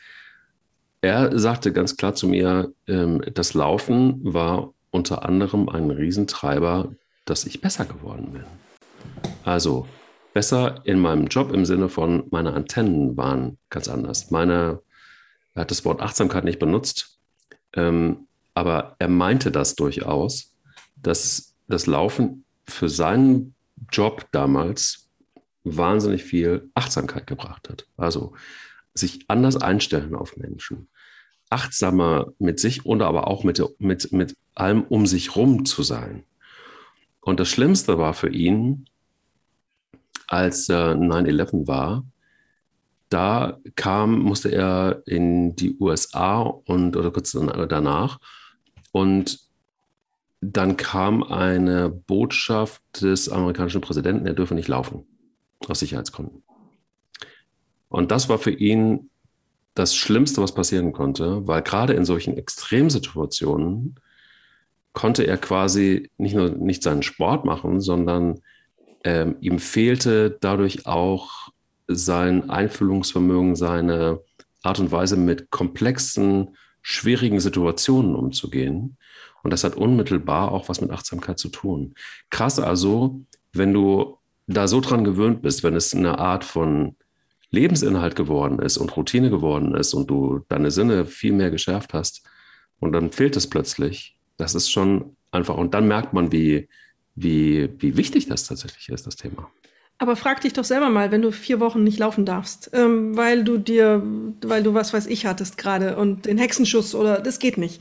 er sagte ganz klar zu mir, ähm, das Laufen war unter anderem ein Riesentreiber, dass ich besser geworden bin. Also besser in meinem Job im Sinne von, meine Antennen waren ganz anders. Meine, er hat das Wort Achtsamkeit nicht benutzt, ähm, aber er meinte das durchaus, dass das Laufen für seinen Job damals wahnsinnig viel Achtsamkeit gebracht hat. Also sich anders einstellen auf Menschen, achtsamer mit sich und aber auch mit, mit, mit allem um sich rum zu sein. Und das Schlimmste war für ihn, als äh, 9-11 war, da kam, musste er in die USA und oder kurz danach und dann kam eine Botschaft des amerikanischen Präsidenten, er dürfe nicht laufen, aus Sicherheitsgründen. Und das war für ihn das Schlimmste, was passieren konnte, weil gerade in solchen Extremsituationen konnte er quasi nicht nur nicht seinen Sport machen, sondern ähm, ihm fehlte dadurch auch sein Einfühlungsvermögen, seine Art und Weise mit komplexen, schwierigen Situationen umzugehen. Und das hat unmittelbar auch was mit Achtsamkeit zu tun. Krass also, wenn du da so dran gewöhnt bist, wenn es eine Art von Lebensinhalt geworden ist und Routine geworden ist und du deine Sinne viel mehr geschärft hast und dann fehlt es plötzlich, das ist schon einfach, und dann merkt man, wie, wie, wie wichtig das tatsächlich ist, das Thema. Aber frag dich doch selber mal, wenn du vier Wochen nicht laufen darfst, ähm, weil du dir, weil du was weiß ich hattest gerade und den Hexenschuss oder das geht nicht.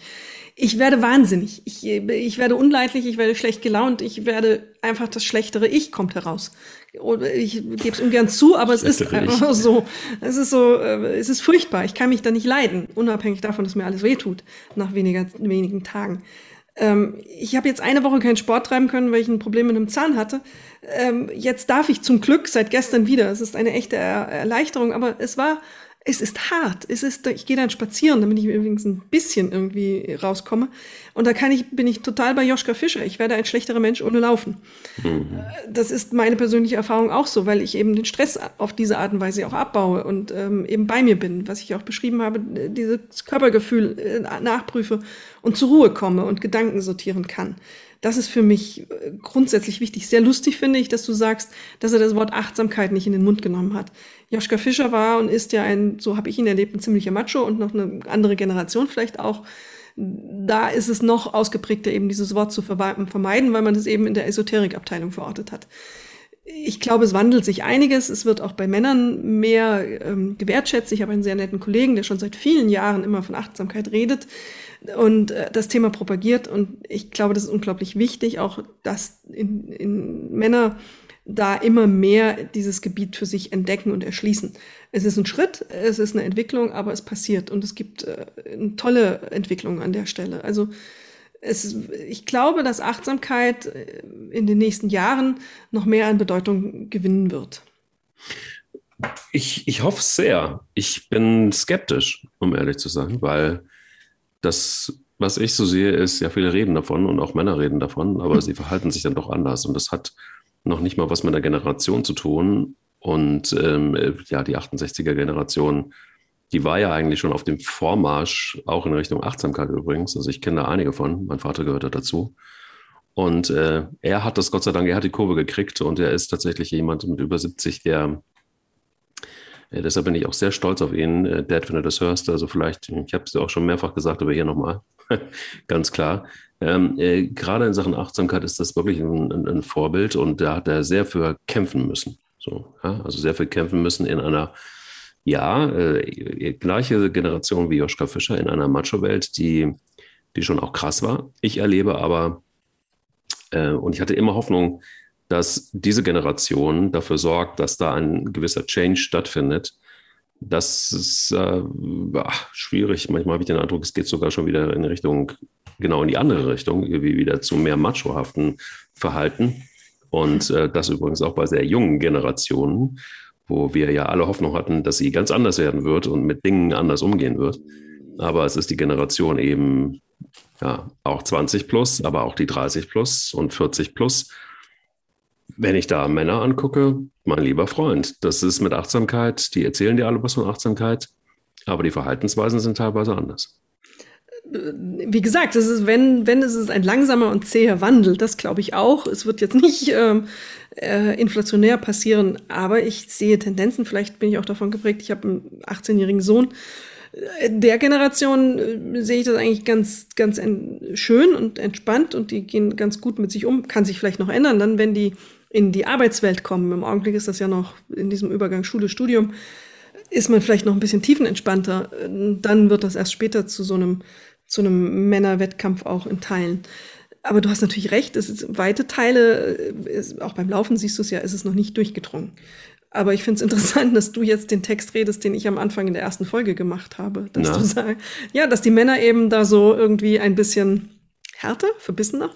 Ich werde wahnsinnig. Ich, ich werde unleidlich, ich werde schlecht gelaunt, ich werde einfach das schlechtere Ich kommt heraus. Ich gebe es ungern zu, aber es ist einfach so. Es ist so, äh, es ist furchtbar. Ich kann mich da nicht leiden, unabhängig davon, dass mir alles wehtut nach weniger, wenigen Tagen. Ähm, ich habe jetzt eine Woche keinen Sport treiben können, weil ich ein Problem mit einem Zahn hatte. Ähm, jetzt darf ich zum Glück seit gestern wieder. Es ist eine echte er Erleichterung, aber es war es ist hart. Es ist, ich gehe dann spazieren, damit ich übrigens ein bisschen irgendwie rauskomme. Und da kann ich, bin ich total bei Joschka Fischer. Ich werde ein schlechterer Mensch ohne Laufen. Mhm. Das ist meine persönliche Erfahrung auch so, weil ich eben den Stress auf diese Art und Weise auch abbaue und ähm, eben bei mir bin, was ich auch beschrieben habe, dieses Körpergefühl äh, nachprüfe und zur Ruhe komme und Gedanken sortieren kann. Das ist für mich äh, grundsätzlich wichtig. Sehr lustig finde ich, dass du sagst, dass er das Wort Achtsamkeit nicht in den Mund genommen hat. Joschka Fischer war und ist ja ein, so habe ich ihn erlebt, ein ziemlicher Macho und noch eine andere Generation vielleicht auch. Da ist es noch ausgeprägter, eben dieses Wort zu vermeiden, weil man es eben in der Esoterikabteilung verortet hat. Ich glaube, es wandelt sich einiges. Es wird auch bei Männern mehr ähm, gewertschätzt. Ich habe einen sehr netten Kollegen, der schon seit vielen Jahren immer von Achtsamkeit redet und äh, das Thema propagiert. Und ich glaube, das ist unglaublich wichtig, auch dass in, in Männer da immer mehr dieses Gebiet für sich entdecken und erschließen. Es ist ein Schritt, es ist eine Entwicklung, aber es passiert und es gibt äh, eine tolle Entwicklung an der Stelle. Also es, ich glaube, dass Achtsamkeit äh, in den nächsten Jahren noch mehr an Bedeutung gewinnen wird. Ich, ich hoffe es sehr. Ich bin skeptisch, um ehrlich zu sein, weil das, was ich so sehe, ist, ja, viele reden davon und auch Männer reden davon, aber hm. sie verhalten sich dann doch anders. Und das hat noch nicht mal was mit der Generation zu tun. Und ähm, ja, die 68er-Generation, die war ja eigentlich schon auf dem Vormarsch, auch in Richtung Achtsamkeit übrigens. Also ich kenne da einige von, mein Vater gehört da dazu. Und äh, er hat das Gott sei Dank, er hat die Kurve gekriegt und er ist tatsächlich jemand mit über 70, der äh, deshalb bin ich auch sehr stolz auf ihn. Äh, Dad, wenn du das hörst, also vielleicht, ich habe es dir auch schon mehrfach gesagt, aber hier nochmal, ganz klar. Ähm, äh, gerade in Sachen Achtsamkeit ist das wirklich ein, ein, ein, Vorbild und da hat er sehr für kämpfen müssen. So, ja? Also sehr viel kämpfen müssen in einer, ja, äh, gleiche Generation wie Joschka Fischer, in einer Macho-Welt, die, die schon auch krass war. Ich erlebe aber, äh, und ich hatte immer Hoffnung, dass diese Generation dafür sorgt, dass da ein gewisser Change stattfindet. Das ist äh, ach, schwierig. Manchmal habe ich den Eindruck, es geht sogar schon wieder in Richtung, genau in die andere Richtung, wie wieder zu mehr machohaften Verhalten. Und äh, das übrigens auch bei sehr jungen Generationen, wo wir ja alle Hoffnung hatten, dass sie ganz anders werden wird und mit Dingen anders umgehen wird. Aber es ist die Generation eben, ja, auch 20 plus, aber auch die 30 plus und 40 plus wenn ich da Männer angucke, mein lieber Freund, das ist mit Achtsamkeit, die erzählen dir alle was von Achtsamkeit, aber die Verhaltensweisen sind teilweise anders. Wie gesagt, es ist, wenn, wenn es ist ein langsamer und zäher Wandel, das glaube ich auch. Es wird jetzt nicht ähm, äh, inflationär passieren, aber ich sehe Tendenzen, vielleicht bin ich auch davon geprägt, ich habe einen 18-jährigen Sohn, der Generation äh, sehe ich das eigentlich ganz, ganz schön und entspannt und die gehen ganz gut mit sich um. Kann sich vielleicht noch ändern, dann, wenn die in die Arbeitswelt kommen. Im Augenblick ist das ja noch in diesem Übergang Schule, Studium, ist man vielleicht noch ein bisschen tiefenentspannter. Dann wird das erst später zu so einem, zu einem Männerwettkampf auch in Teilen. Aber du hast natürlich recht, es ist weite Teile, äh, auch beim Laufen siehst du es ja, ist es noch nicht durchgedrungen. Aber ich finde es interessant, dass du jetzt den Text redest, den ich am Anfang in der ersten Folge gemacht habe. Dass Na. du sagst, ja, dass die Männer eben da so irgendwie ein bisschen härter, verbissener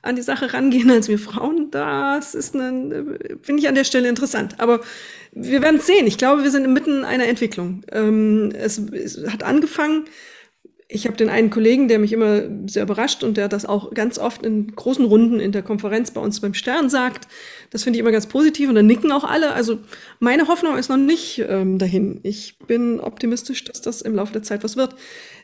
an die Sache rangehen als wir Frauen. Das ist eine, finde ich an der Stelle interessant. Aber wir werden es sehen. Ich glaube, wir sind inmitten einer Entwicklung. Ähm, es, es hat angefangen ich habe den einen Kollegen, der mich immer sehr überrascht und der das auch ganz oft in großen Runden in der Konferenz bei uns beim Stern sagt. Das finde ich immer ganz positiv und dann nicken auch alle. Also meine Hoffnung ist noch nicht ähm, dahin. Ich bin optimistisch, dass das im Laufe der Zeit was wird.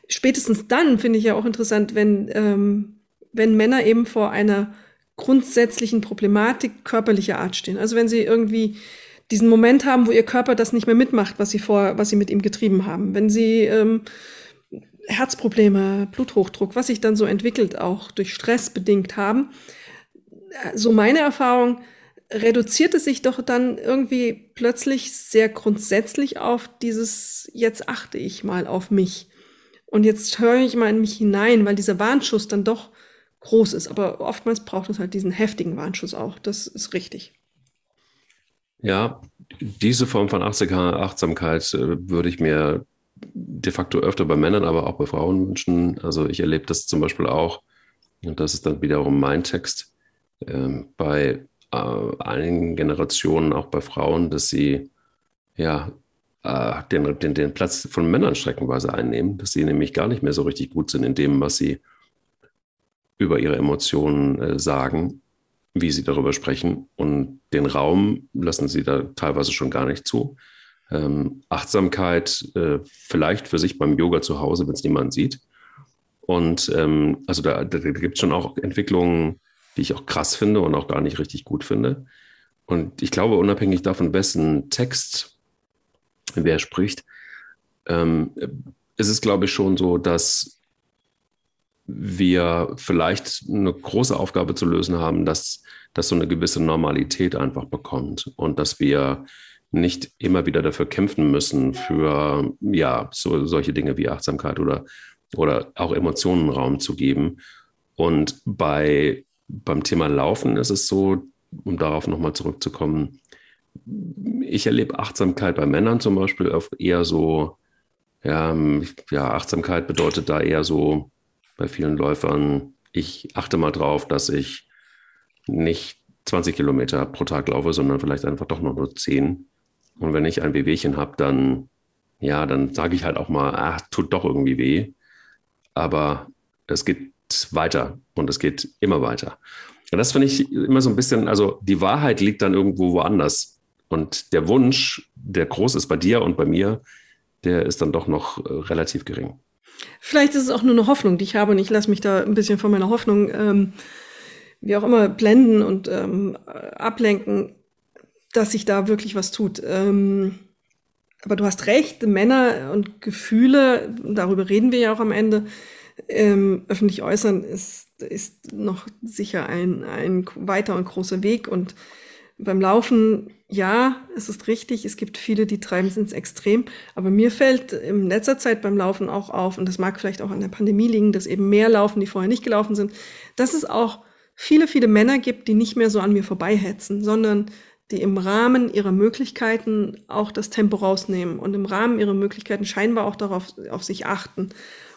Spätestens dann finde ich ja auch interessant, wenn, ähm, wenn Männer eben vor einer grundsätzlichen Problematik körperlicher Art stehen. Also wenn sie irgendwie diesen Moment haben, wo ihr Körper das nicht mehr mitmacht, was sie vor, was sie mit ihm getrieben haben. Wenn sie ähm, Herzprobleme, Bluthochdruck, was sich dann so entwickelt, auch durch Stress bedingt haben. So meine Erfahrung, reduziert es sich doch dann irgendwie plötzlich sehr grundsätzlich auf dieses, jetzt achte ich mal auf mich. Und jetzt höre ich mal in mich hinein, weil dieser Warnschuss dann doch groß ist. Aber oftmals braucht es halt diesen heftigen Warnschuss auch. Das ist richtig. Ja, diese Form von Achtsamkeit äh, würde ich mir de facto öfter bei Männern, aber auch bei Frauen wünschen. Also ich erlebe das zum Beispiel auch, und das ist dann wiederum mein Text, äh, bei äh, einigen Generationen, auch bei Frauen, dass sie ja äh, den, den, den Platz von Männern streckenweise einnehmen, dass sie nämlich gar nicht mehr so richtig gut sind in dem, was sie über ihre Emotionen äh, sagen, wie sie darüber sprechen. Und den Raum lassen sie da teilweise schon gar nicht zu. Ähm, Achtsamkeit äh, vielleicht für sich beim Yoga zu Hause, wenn es niemand sieht. Und ähm, also da, da gibt es schon auch Entwicklungen, die ich auch krass finde und auch gar nicht richtig gut finde. Und ich glaube, unabhängig davon, wessen Text wer spricht, ähm, ist es, glaube ich, schon so, dass wir vielleicht eine große Aufgabe zu lösen haben, dass, dass so eine gewisse Normalität einfach bekommt und dass wir nicht immer wieder dafür kämpfen müssen, für ja, so, solche Dinge wie Achtsamkeit oder, oder auch Emotionen Raum zu geben. Und bei, beim Thema Laufen ist es so, um darauf nochmal zurückzukommen, ich erlebe Achtsamkeit bei Männern zum Beispiel eher so, ja, ja, Achtsamkeit bedeutet da eher so bei vielen Läufern, ich achte mal drauf, dass ich nicht 20 Kilometer pro Tag laufe, sondern vielleicht einfach doch noch nur 10. Und wenn ich ein Wehwehchen habe, dann, ja, dann sage ich halt auch mal, ach, tut doch irgendwie weh. Aber es geht weiter und es geht immer weiter. Und das finde ich immer so ein bisschen, also die Wahrheit liegt dann irgendwo woanders. Und der Wunsch, der groß ist bei dir und bei mir, der ist dann doch noch äh, relativ gering. Vielleicht ist es auch nur eine Hoffnung, die ich habe und ich lasse mich da ein bisschen von meiner Hoffnung, ähm, wie auch immer, blenden und ähm, ablenken, dass sich da wirklich was tut. Ähm, aber du hast recht, Männer und Gefühle, darüber reden wir ja auch am Ende, ähm, öffentlich äußern, ist, ist noch sicher ein, ein weiter und großer Weg und beim Laufen, ja, es ist richtig, es gibt viele, die treiben es ins Extrem, aber mir fällt in letzter Zeit beim Laufen auch auf, und das mag vielleicht auch an der Pandemie liegen, dass eben mehr laufen, die vorher nicht gelaufen sind, dass es auch viele, viele Männer gibt, die nicht mehr so an mir vorbeihetzen, sondern die im Rahmen ihrer Möglichkeiten auch das Tempo rausnehmen und im Rahmen ihrer Möglichkeiten scheinbar auch darauf auf sich achten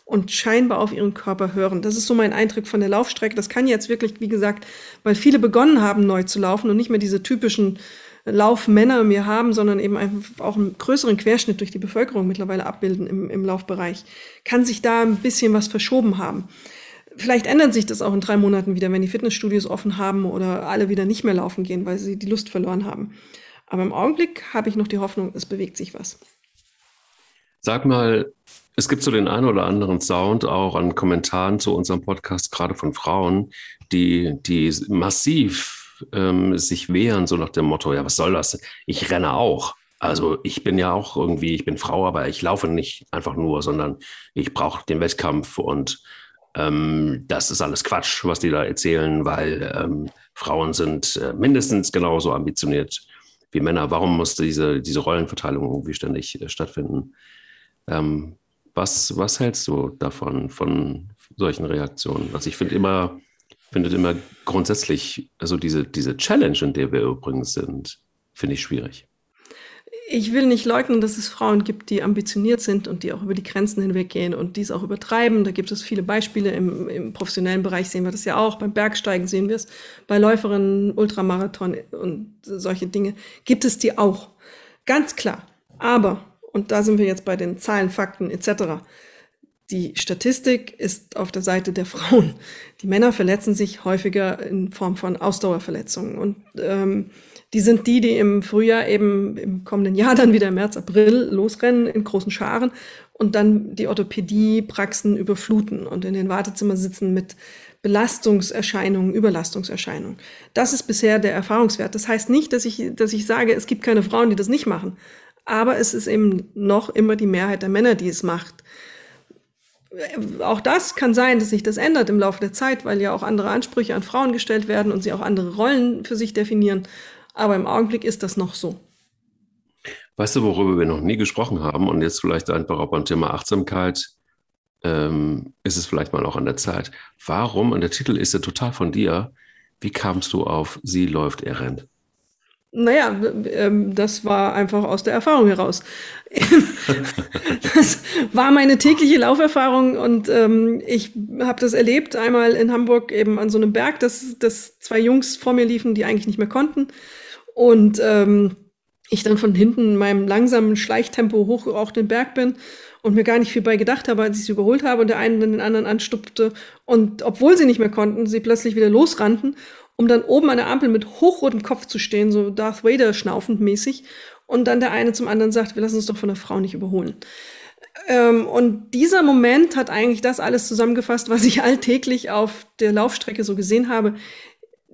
und scheinbar auf ihren Körper hören. Das ist so mein Eindruck von der Laufstrecke. Das kann jetzt wirklich, wie gesagt, weil viele begonnen haben, neu zu laufen und nicht mehr diese typischen Laufmänner mir haben, sondern eben einfach auch einen größeren Querschnitt durch die Bevölkerung mittlerweile abbilden im, im Laufbereich, kann sich da ein bisschen was verschoben haben. Vielleicht ändert sich das auch in drei Monaten wieder, wenn die Fitnessstudios offen haben oder alle wieder nicht mehr laufen gehen, weil sie die Lust verloren haben. Aber im Augenblick habe ich noch die Hoffnung, es bewegt sich was. Sag mal, es gibt so den einen oder anderen Sound auch an Kommentaren zu unserem Podcast, gerade von Frauen, die, die massiv ähm, sich wehren, so nach dem Motto, ja, was soll das? Ich renne auch. Also ich bin ja auch irgendwie, ich bin Frau, aber ich laufe nicht einfach nur, sondern ich brauche den Wettkampf und ähm, das ist alles Quatsch, was die da erzählen, weil ähm, Frauen sind äh, mindestens genauso ambitioniert wie Männer. Warum muss diese, diese Rollenverteilung irgendwie ständig äh, stattfinden? Ähm, was, was hältst du davon, von solchen Reaktionen? Also ich finde immer, finde immer grundsätzlich, also diese, diese Challenge, in der wir übrigens sind, finde ich schwierig. Ich will nicht leugnen, dass es Frauen gibt, die ambitioniert sind und die auch über die Grenzen hinweggehen und dies auch übertreiben. Da gibt es viele Beispiele. Im, Im, professionellen Bereich sehen wir das ja auch. Beim Bergsteigen sehen wir es. Bei Läuferinnen, Ultramarathon und solche Dinge gibt es die auch. Ganz klar. Aber und da sind wir jetzt bei den Zahlen, Fakten etc. Die Statistik ist auf der Seite der Frauen. Die Männer verletzen sich häufiger in Form von Ausdauerverletzungen. Und ähm, die sind die, die im Frühjahr eben im kommenden Jahr dann wieder im März, April losrennen in großen Scharen und dann die Orthopädie-Praxen überfluten und in den Wartezimmern sitzen mit Belastungserscheinungen, Überlastungserscheinungen. Das ist bisher der Erfahrungswert. Das heißt nicht, dass ich, dass ich sage, es gibt keine Frauen, die das nicht machen. Aber es ist eben noch immer die Mehrheit der Männer, die es macht. Auch das kann sein, dass sich das ändert im Laufe der Zeit, weil ja auch andere Ansprüche an Frauen gestellt werden und sie auch andere Rollen für sich definieren. Aber im Augenblick ist das noch so. Weißt du, worüber wir noch nie gesprochen haben und jetzt vielleicht einfach auch beim Thema Achtsamkeit ähm, ist es vielleicht mal auch an der Zeit. Warum? Und der Titel ist ja total von dir. Wie kamst du auf Sie läuft, er rennt? Naja, ähm, das war einfach aus der Erfahrung heraus. das war meine tägliche Lauferfahrung und ähm, ich habe das erlebt, einmal in Hamburg eben an so einem Berg, dass, dass zwei Jungs vor mir liefen, die eigentlich nicht mehr konnten. Und ähm, ich dann von hinten in meinem langsamen Schleichtempo hoch auch den Berg bin und mir gar nicht viel bei gedacht habe, als ich sie überholt habe und der eine dann den anderen anstupfte. Und obwohl sie nicht mehr konnten, sie plötzlich wieder losrannten um dann oben an der Ampel mit hochrotem Kopf zu stehen, so Darth Vader schnaufend mäßig. Und dann der eine zum anderen sagt, wir lassen uns doch von der Frau nicht überholen. Ähm, und dieser Moment hat eigentlich das alles zusammengefasst, was ich alltäglich auf der Laufstrecke so gesehen habe.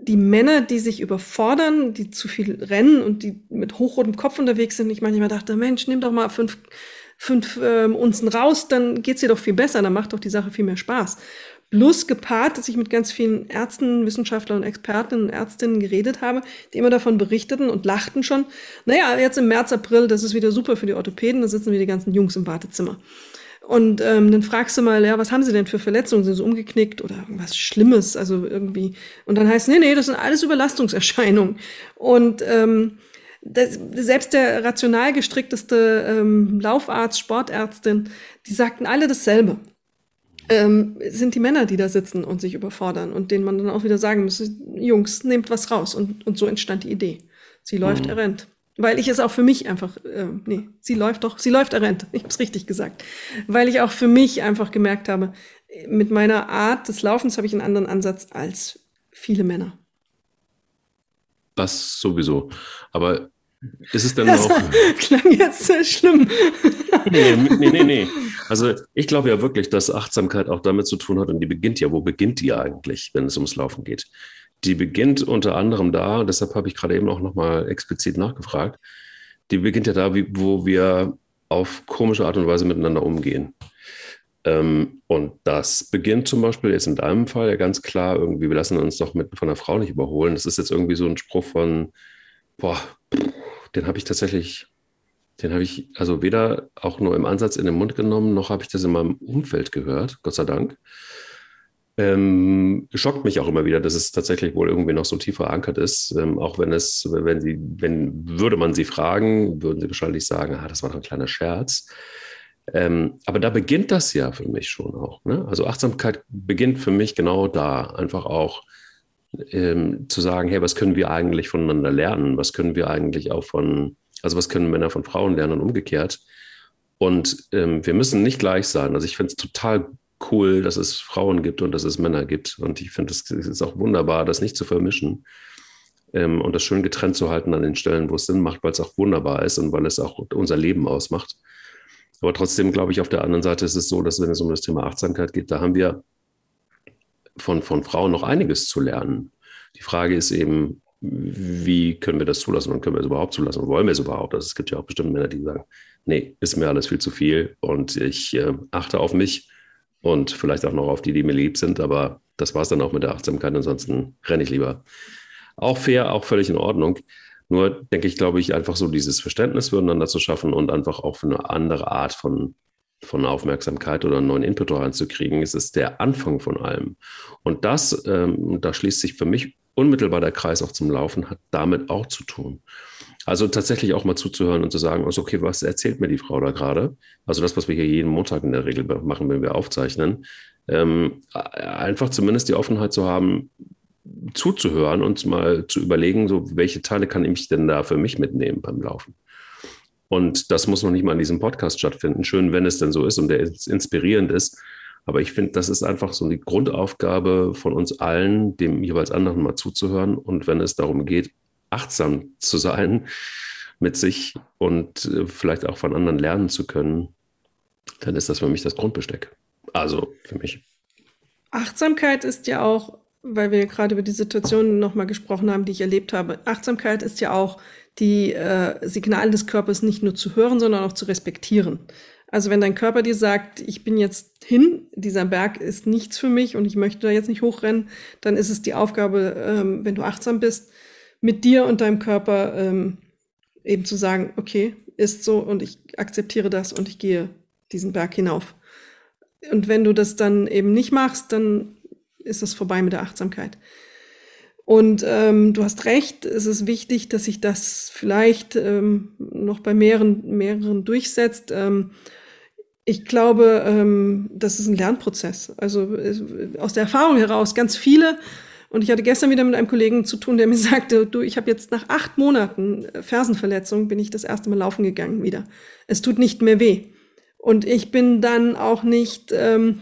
Die Männer, die sich überfordern, die zu viel rennen und die mit hochrotem Kopf unterwegs sind. Ich manchmal dachte, Mensch, nimm doch mal fünf, fünf ähm, Unzen raus, dann geht's dir doch viel besser, dann macht doch die Sache viel mehr Spaß. Plus gepaart, dass ich mit ganz vielen Ärzten, Wissenschaftlern und Expertinnen und Ärztinnen geredet habe, die immer davon berichteten und lachten schon. Naja, jetzt im März, April, das ist wieder super für die Orthopäden, da sitzen wieder die ganzen Jungs im Wartezimmer. Und ähm, dann fragst du mal, ja, was haben sie denn für Verletzungen? Sind sie umgeknickt oder irgendwas Schlimmes? Also irgendwie. Und dann heißt, nee, nee, das sind alles Überlastungserscheinungen. Und ähm, das, selbst der rational gestrickteste ähm, Laufarzt, Sportärztin, die sagten alle dasselbe ähm, sind die Männer, die da sitzen und sich überfordern und denen man dann auch wieder sagen müsste, Jungs, nehmt was raus. Und, und so entstand die Idee. Sie läuft, mhm. er rennt. Weil ich es auch für mich einfach, äh, nee, sie läuft doch, sie läuft, er rennt. Ich habe es richtig gesagt. Weil ich auch für mich einfach gemerkt habe, mit meiner Art des Laufens habe ich einen anderen Ansatz als viele Männer. Das sowieso. Aber ist es denn das auch. Klang jetzt sehr schlimm. Nee, nee, nee, nee. Also ich glaube ja wirklich, dass Achtsamkeit auch damit zu tun hat, und die beginnt ja, wo beginnt die eigentlich, wenn es ums Laufen geht? Die beginnt unter anderem da, deshalb habe ich gerade eben auch nochmal explizit nachgefragt, die beginnt ja da, wo wir auf komische Art und Weise miteinander umgehen. Ähm, und das beginnt zum Beispiel jetzt in deinem Fall ja ganz klar irgendwie, wir lassen uns doch mit von der Frau nicht überholen. Das ist jetzt irgendwie so ein Spruch von, boah, den habe ich tatsächlich, den habe ich also weder auch nur im Ansatz in den Mund genommen, noch habe ich das in meinem Umfeld gehört, Gott sei Dank. Ähm, schockt mich auch immer wieder, dass es tatsächlich wohl irgendwie noch so tief verankert ist. Ähm, auch wenn es, wenn sie, wenn, würde man sie fragen, würden sie wahrscheinlich sagen, ah, das war doch ein kleiner Scherz. Ähm, aber da beginnt das ja für mich schon auch. Ne? Also Achtsamkeit beginnt für mich genau da, einfach auch ähm, zu sagen, hey, was können wir eigentlich voneinander lernen? Was können wir eigentlich auch von, also was können Männer von Frauen lernen und umgekehrt? Und ähm, wir müssen nicht gleich sein. Also ich finde es total cool, dass es Frauen gibt und dass es Männer gibt. Und ich finde, es ist auch wunderbar, das nicht zu vermischen ähm, und das schön getrennt zu halten an den Stellen, wo es Sinn macht, weil es auch wunderbar ist und weil es auch unser Leben ausmacht. Aber trotzdem glaube ich, auf der anderen Seite ist es so, dass wenn es um das Thema Achtsamkeit geht, da haben wir von, von Frauen noch einiges zu lernen. Die Frage ist eben, wie können wir das zulassen und können wir es überhaupt zulassen und wollen wir es überhaupt? Also es gibt ja auch bestimmte Männer, die sagen, nee, ist mir alles viel zu viel und ich äh, achte auf mich und vielleicht auch noch auf die, die mir lieb sind, aber das war es dann auch mit der Achtsamkeit, ansonsten renne ich lieber. Auch fair, auch völlig in Ordnung. Nur denke ich, glaube ich, einfach so dieses Verständnis füreinander zu schaffen und einfach auch für eine andere Art von von Aufmerksamkeit oder einen neuen Input reinzukriegen. Es ist der Anfang von allem. Und das, ähm, da schließt sich für mich unmittelbar der Kreis auch zum Laufen, hat damit auch zu tun. Also tatsächlich auch mal zuzuhören und zu sagen, also okay, was erzählt mir die Frau da gerade? Also das, was wir hier jeden Montag in der Regel machen, wenn wir aufzeichnen. Ähm, einfach zumindest die Offenheit zu haben, zuzuhören und mal zu überlegen, so welche Teile kann ich denn da für mich mitnehmen beim Laufen. Und das muss noch nicht mal in diesem Podcast stattfinden. Schön, wenn es denn so ist und der inspirierend ist. Aber ich finde, das ist einfach so die Grundaufgabe von uns allen, dem jeweils anderen mal zuzuhören. Und wenn es darum geht, achtsam zu sein mit sich und äh, vielleicht auch von anderen lernen zu können, dann ist das für mich das Grundbesteck. Also für mich. Achtsamkeit ist ja auch, weil wir gerade über die Situation nochmal gesprochen haben, die ich erlebt habe. Achtsamkeit ist ja auch die äh, Signale des Körpers nicht nur zu hören, sondern auch zu respektieren. Also wenn dein Körper dir sagt, ich bin jetzt hin, dieser Berg ist nichts für mich und ich möchte da jetzt nicht hochrennen, dann ist es die Aufgabe, ähm, wenn du achtsam bist, mit dir und deinem Körper ähm, eben zu sagen, okay, ist so und ich akzeptiere das und ich gehe diesen Berg hinauf. und wenn du das dann eben nicht machst, dann ist es vorbei mit der Achtsamkeit. Und ähm, du hast recht, es ist wichtig, dass sich das vielleicht ähm, noch bei mehreren, mehreren durchsetzt. Ähm, ich glaube, ähm, das ist ein Lernprozess. Also aus der Erfahrung heraus, ganz viele. Und ich hatte gestern wieder mit einem Kollegen zu tun, der mir sagte, du, ich habe jetzt nach acht Monaten Fersenverletzung, bin ich das erste Mal laufen gegangen wieder. Es tut nicht mehr weh. Und ich bin dann auch nicht ähm,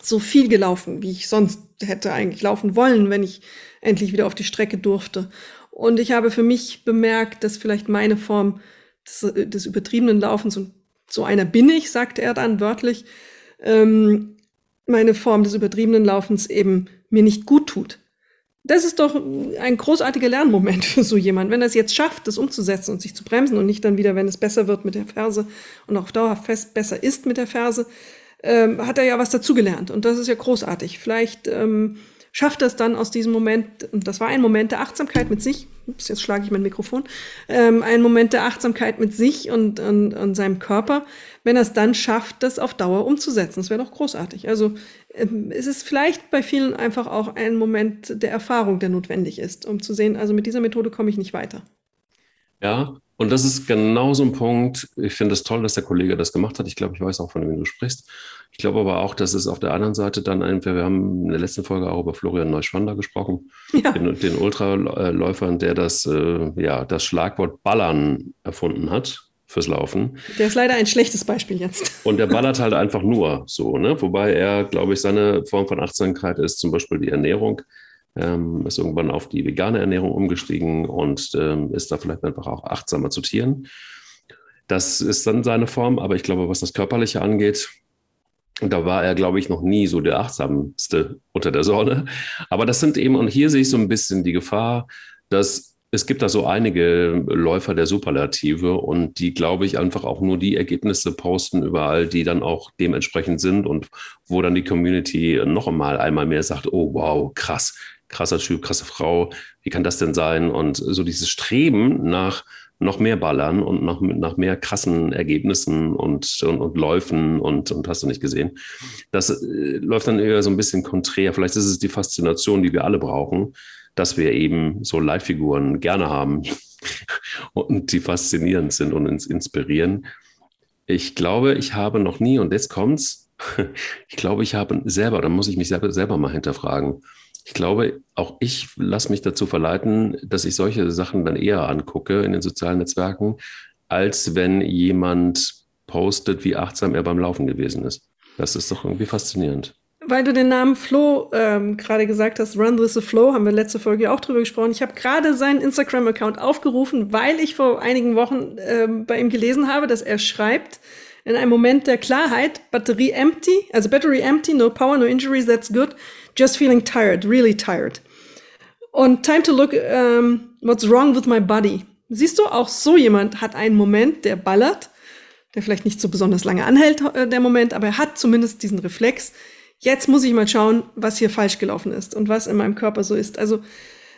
so viel gelaufen, wie ich sonst hätte eigentlich laufen wollen, wenn ich endlich wieder auf die Strecke durfte. Und ich habe für mich bemerkt, dass vielleicht meine Form des, des übertriebenen Laufens, und so einer bin ich, sagte er dann wörtlich, ähm, meine Form des übertriebenen Laufens eben mir nicht gut tut. Das ist doch ein großartiger Lernmoment für so jemand, wenn er es jetzt schafft, das umzusetzen und sich zu bremsen und nicht dann wieder, wenn es besser wird mit der Ferse und auch dauerhaft besser ist mit der Ferse, ähm, hat er ja was dazugelernt. Und das ist ja großartig. Vielleicht ähm, schafft es dann aus diesem Moment, und das war ein Moment der Achtsamkeit mit sich, ups, jetzt schlage ich mein Mikrofon, ähm, ein Moment der Achtsamkeit mit sich und, und, und seinem Körper, wenn er es dann schafft, das auf Dauer umzusetzen. Das wäre doch großartig. Also ähm, es ist vielleicht bei vielen einfach auch ein Moment der Erfahrung, der notwendig ist, um zu sehen, also mit dieser Methode komme ich nicht weiter. Ja, und das ist genau so ein Punkt. Ich finde es toll, dass der Kollege das gemacht hat. Ich glaube, ich weiß auch, von wem du sprichst. Ich glaube aber auch, dass es auf der anderen Seite dann einfach, wir haben in der letzten Folge auch über Florian Neuschwander gesprochen, ja. den, den Ultraläufern, der das, äh, ja, das Schlagwort Ballern erfunden hat fürs Laufen. Der ist leider ein schlechtes Beispiel jetzt. Und der ballert halt einfach nur so, ne? Wobei er, glaube ich, seine Form von Achtsamkeit ist zum Beispiel die Ernährung ähm, ist irgendwann auf die vegane Ernährung umgestiegen und ähm, ist da vielleicht einfach auch achtsamer zu Tieren. Das ist dann seine Form, aber ich glaube, was das Körperliche angeht, da war er, glaube ich, noch nie so der achtsamste unter der Sonne. Aber das sind eben, und hier sehe ich so ein bisschen die Gefahr, dass es gibt da so einige Läufer der Superlative und die, glaube ich, einfach auch nur die Ergebnisse posten überall, die dann auch dementsprechend sind und wo dann die Community noch einmal einmal mehr sagt, oh wow, krass, krasser Typ, krasse Frau, wie kann das denn sein? Und so dieses Streben nach noch mehr Ballern und nach, nach mehr krassen Ergebnissen und, und, und Läufen und, und hast du nicht gesehen. Das äh, läuft dann eher so ein bisschen konträr. Vielleicht ist es die Faszination, die wir alle brauchen, dass wir eben so Leitfiguren gerne haben und die faszinierend sind und uns inspirieren. Ich glaube, ich habe noch nie, und jetzt kommt's, ich glaube, ich habe selber, da muss ich mich selber, selber mal hinterfragen, ich glaube, auch ich lasse mich dazu verleiten, dass ich solche Sachen dann eher angucke in den sozialen Netzwerken, als wenn jemand postet, wie achtsam er beim Laufen gewesen ist. Das ist doch irgendwie faszinierend. Weil du den Namen Flo ähm, gerade gesagt hast, Run with the Flow, haben wir letzte Folge auch drüber gesprochen. Ich habe gerade seinen Instagram-Account aufgerufen, weil ich vor einigen Wochen ähm, bei ihm gelesen habe, dass er schreibt, in einem Moment der Klarheit, Batterie empty, also Battery empty, no power, no injuries, that's good. Just feeling tired, really tired. Und time to look um, what's wrong with my body. Siehst du, auch so jemand hat einen Moment, der ballert, der vielleicht nicht so besonders lange anhält, äh, der Moment, aber er hat zumindest diesen Reflex. Jetzt muss ich mal schauen, was hier falsch gelaufen ist und was in meinem Körper so ist. Also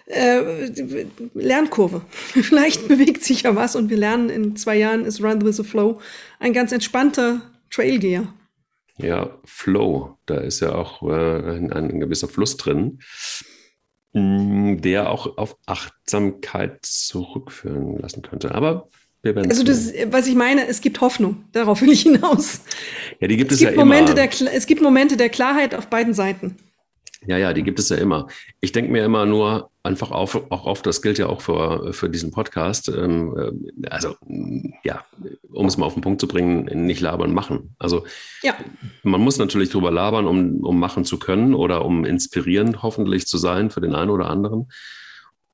äh, Lernkurve. Vielleicht bewegt sich ja was und wir lernen in zwei Jahren ist Run with the Flow ein ganz entspannter Trailgeher. Ja, Flow, da ist ja auch äh, ein, ein, gewisser Fluss drin, mm, der auch auf Achtsamkeit zurückführen lassen könnte. Aber wir werden Also das, was ich meine, es gibt Hoffnung. Darauf will ich hinaus. Ja, die gibt es, es gibt ja Momente immer. Der, es gibt Momente der Klarheit auf beiden Seiten. Ja, ja, die gibt es ja immer. Ich denke mir immer nur einfach auf, auch oft, das gilt ja auch für, für diesen Podcast, ähm, äh, also ja, um es mal auf den Punkt zu bringen, nicht labern, machen. Also ja. man muss natürlich drüber labern, um, um machen zu können oder um inspirierend hoffentlich zu sein für den einen oder anderen,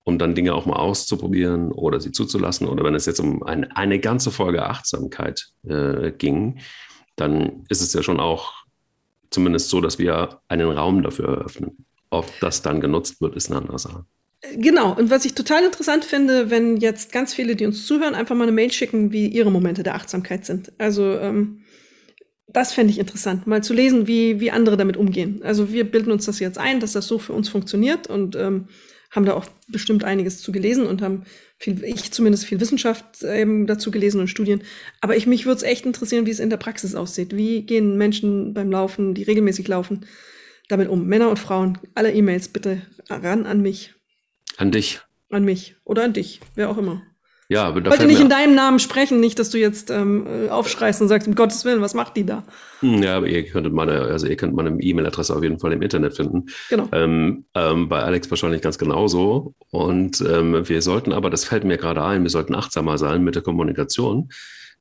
um dann Dinge auch mal auszuprobieren oder sie zuzulassen. Oder wenn es jetzt um eine, eine ganze Folge Achtsamkeit äh, ging, dann ist es ja schon auch zumindest so, dass wir einen Raum dafür eröffnen. Ob das dann genutzt wird, ist eine andere Sache. Genau, und was ich total interessant finde, wenn jetzt ganz viele, die uns zuhören, einfach mal eine Mail schicken, wie ihre Momente der Achtsamkeit sind. Also ähm, das fände ich interessant, mal zu lesen, wie, wie andere damit umgehen. Also wir bilden uns das jetzt ein, dass das so für uns funktioniert und ähm, haben da auch bestimmt einiges zu gelesen und haben viel, ich zumindest viel Wissenschaft ähm, dazu gelesen und Studien. Aber ich, mich würde es echt interessieren, wie es in der Praxis aussieht. Wie gehen Menschen beim Laufen, die regelmäßig laufen, damit um? Männer und Frauen, alle E-Mails bitte ran an mich. An dich. An mich oder an dich, wer auch immer. Ja, aber ich wollte nicht in deinem Namen sprechen, nicht, dass du jetzt ähm, aufschreist und sagst, um Gottes Willen, was macht die da? Hm, ja, aber ihr könntet meine, also ihr könnt meine E-Mail-Adresse auf jeden Fall im Internet finden. Genau. Ähm, ähm, bei Alex wahrscheinlich ganz genauso. Und ähm, wir sollten aber, das fällt mir gerade ein, wir sollten achtsamer sein mit der Kommunikation.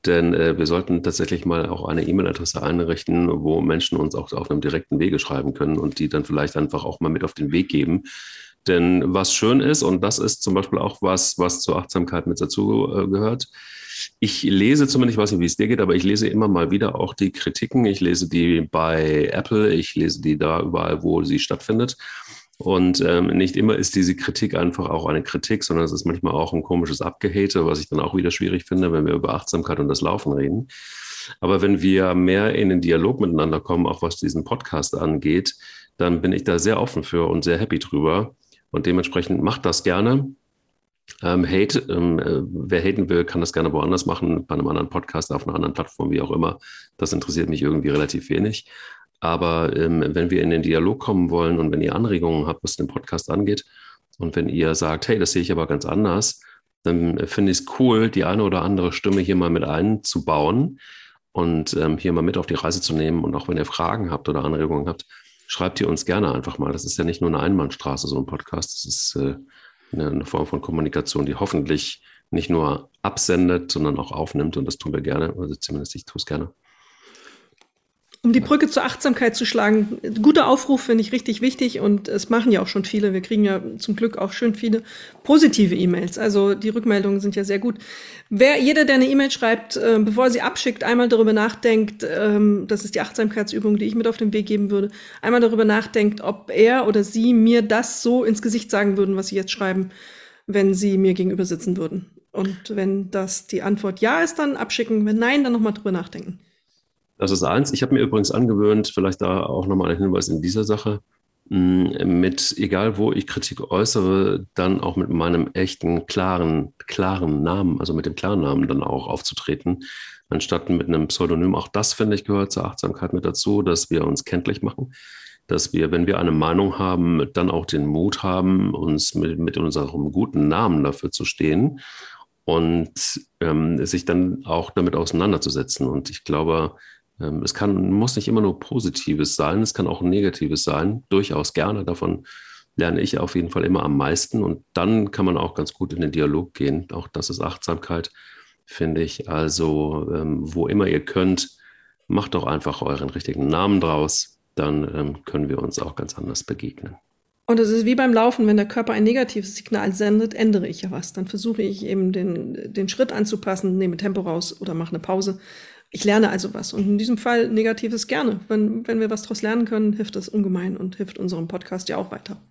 Denn äh, wir sollten tatsächlich mal auch eine E-Mail-Adresse einrichten, wo Menschen uns auch auf einem direkten Wege schreiben können und die dann vielleicht einfach auch mal mit auf den Weg geben denn was schön ist, und das ist zum Beispiel auch was, was zur Achtsamkeit mit dazu äh, gehört, ich lese zumindest, ich weiß nicht, wie es dir geht, aber ich lese immer mal wieder auch die Kritiken. Ich lese die bei Apple, ich lese die da überall, wo sie stattfindet. Und ähm, nicht immer ist diese Kritik einfach auch eine Kritik, sondern es ist manchmal auch ein komisches Abgehate, was ich dann auch wieder schwierig finde, wenn wir über Achtsamkeit und das Laufen reden. Aber wenn wir mehr in den Dialog miteinander kommen, auch was diesen Podcast angeht, dann bin ich da sehr offen für und sehr happy drüber. Und dementsprechend macht das gerne. Ähm, Hate, ähm, äh, wer haten will, kann das gerne woanders machen, bei einem anderen Podcast, auf einer anderen Plattform, wie auch immer. Das interessiert mich irgendwie relativ wenig. Aber ähm, wenn wir in den Dialog kommen wollen und wenn ihr Anregungen habt, was den Podcast angeht, und wenn ihr sagt, hey, das sehe ich aber ganz anders, dann finde ich es cool, die eine oder andere Stimme hier mal mit einzubauen und ähm, hier mal mit auf die Reise zu nehmen. Und auch wenn ihr Fragen habt oder Anregungen habt, schreibt ihr uns gerne einfach mal. Das ist ja nicht nur eine Einbahnstraße, so ein Podcast. Das ist äh, eine, eine, Form von Kommunikation, die hoffentlich nicht nur absendet, sondern auch aufnimmt. Und das tun wir gerne. Also zumindest ich tue es gerne. Um die Brücke zur Achtsamkeit zu schlagen, guter Aufruf finde ich richtig wichtig und es machen ja auch schon viele. Wir kriegen ja zum Glück auch schön viele positive E-Mails. Also die Rückmeldungen sind ja sehr gut. Wer, jeder, der eine E-Mail schreibt, äh, bevor er sie abschickt, einmal darüber nachdenkt, ähm, das ist die Achtsamkeitsübung, die ich mit auf den Weg geben würde, einmal darüber nachdenkt, ob er oder sie mir das so ins Gesicht sagen würden, was sie jetzt schreiben, wenn sie mir gegenüber sitzen würden. Und wenn das die Antwort ja ist, dann abschicken. Wenn nein, dann nochmal drüber nachdenken. Das ist eins. Ich habe mir übrigens angewöhnt, vielleicht da auch nochmal ein Hinweis in dieser Sache, mm, mit, egal wo ich Kritik äußere, dann auch mit meinem echten, klaren, klaren Namen, also mit dem klaren Namen dann auch aufzutreten, anstatt mit einem Pseudonym. Auch das, finde ich, gehört zur Achtsamkeit mit dazu, dass wir uns kenntlich machen, dass wir, wenn wir eine Meinung haben, dann auch den Mut haben, uns mit, mit unserem guten Namen dafür zu stehen und ähm, sich dann auch damit auseinanderzusetzen. Und ich glaube, es kann, muss nicht immer nur Positives sein, es kann auch Negatives sein, durchaus gerne. Davon lerne ich auf jeden Fall immer am meisten und dann kann man auch ganz gut in den Dialog gehen. Auch das ist Achtsamkeit, finde ich. Also, ähm, wo immer ihr könnt, macht doch einfach euren richtigen Namen draus, dann ähm, können wir uns auch ganz anders begegnen. Und es ist wie beim Laufen, wenn der Körper ein negatives Signal sendet, ändere ich ja was. Dann versuche ich eben den, den Schritt anzupassen, nehme Tempo raus oder mache eine Pause. Ich lerne also was. Und in diesem Fall Negatives gerne. Wenn, wenn wir was daraus lernen können, hilft das ungemein und hilft unserem Podcast ja auch weiter.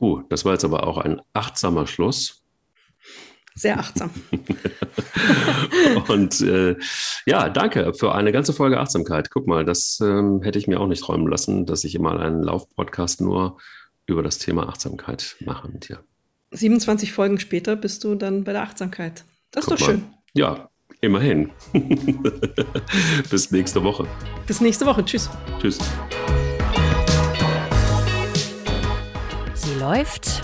Uh, das war jetzt aber auch ein achtsamer Schluss. Sehr achtsam. und äh, ja, danke für eine ganze Folge Achtsamkeit. Guck mal, das ähm, hätte ich mir auch nicht träumen lassen, dass ich mal einen Lauf-Podcast nur über das Thema Achtsamkeit mache mit dir. 27 Folgen später bist du dann bei der Achtsamkeit. Das ist Guck doch schön. Mal. Ja, Immerhin. Bis nächste Woche. Bis nächste Woche. Tschüss. Tschüss. Sie läuft,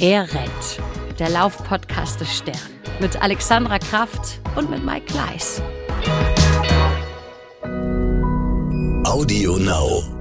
er rennt. Der Laufpodcast des Stern. Mit Alexandra Kraft und mit Mike Kleiss. Audio Now.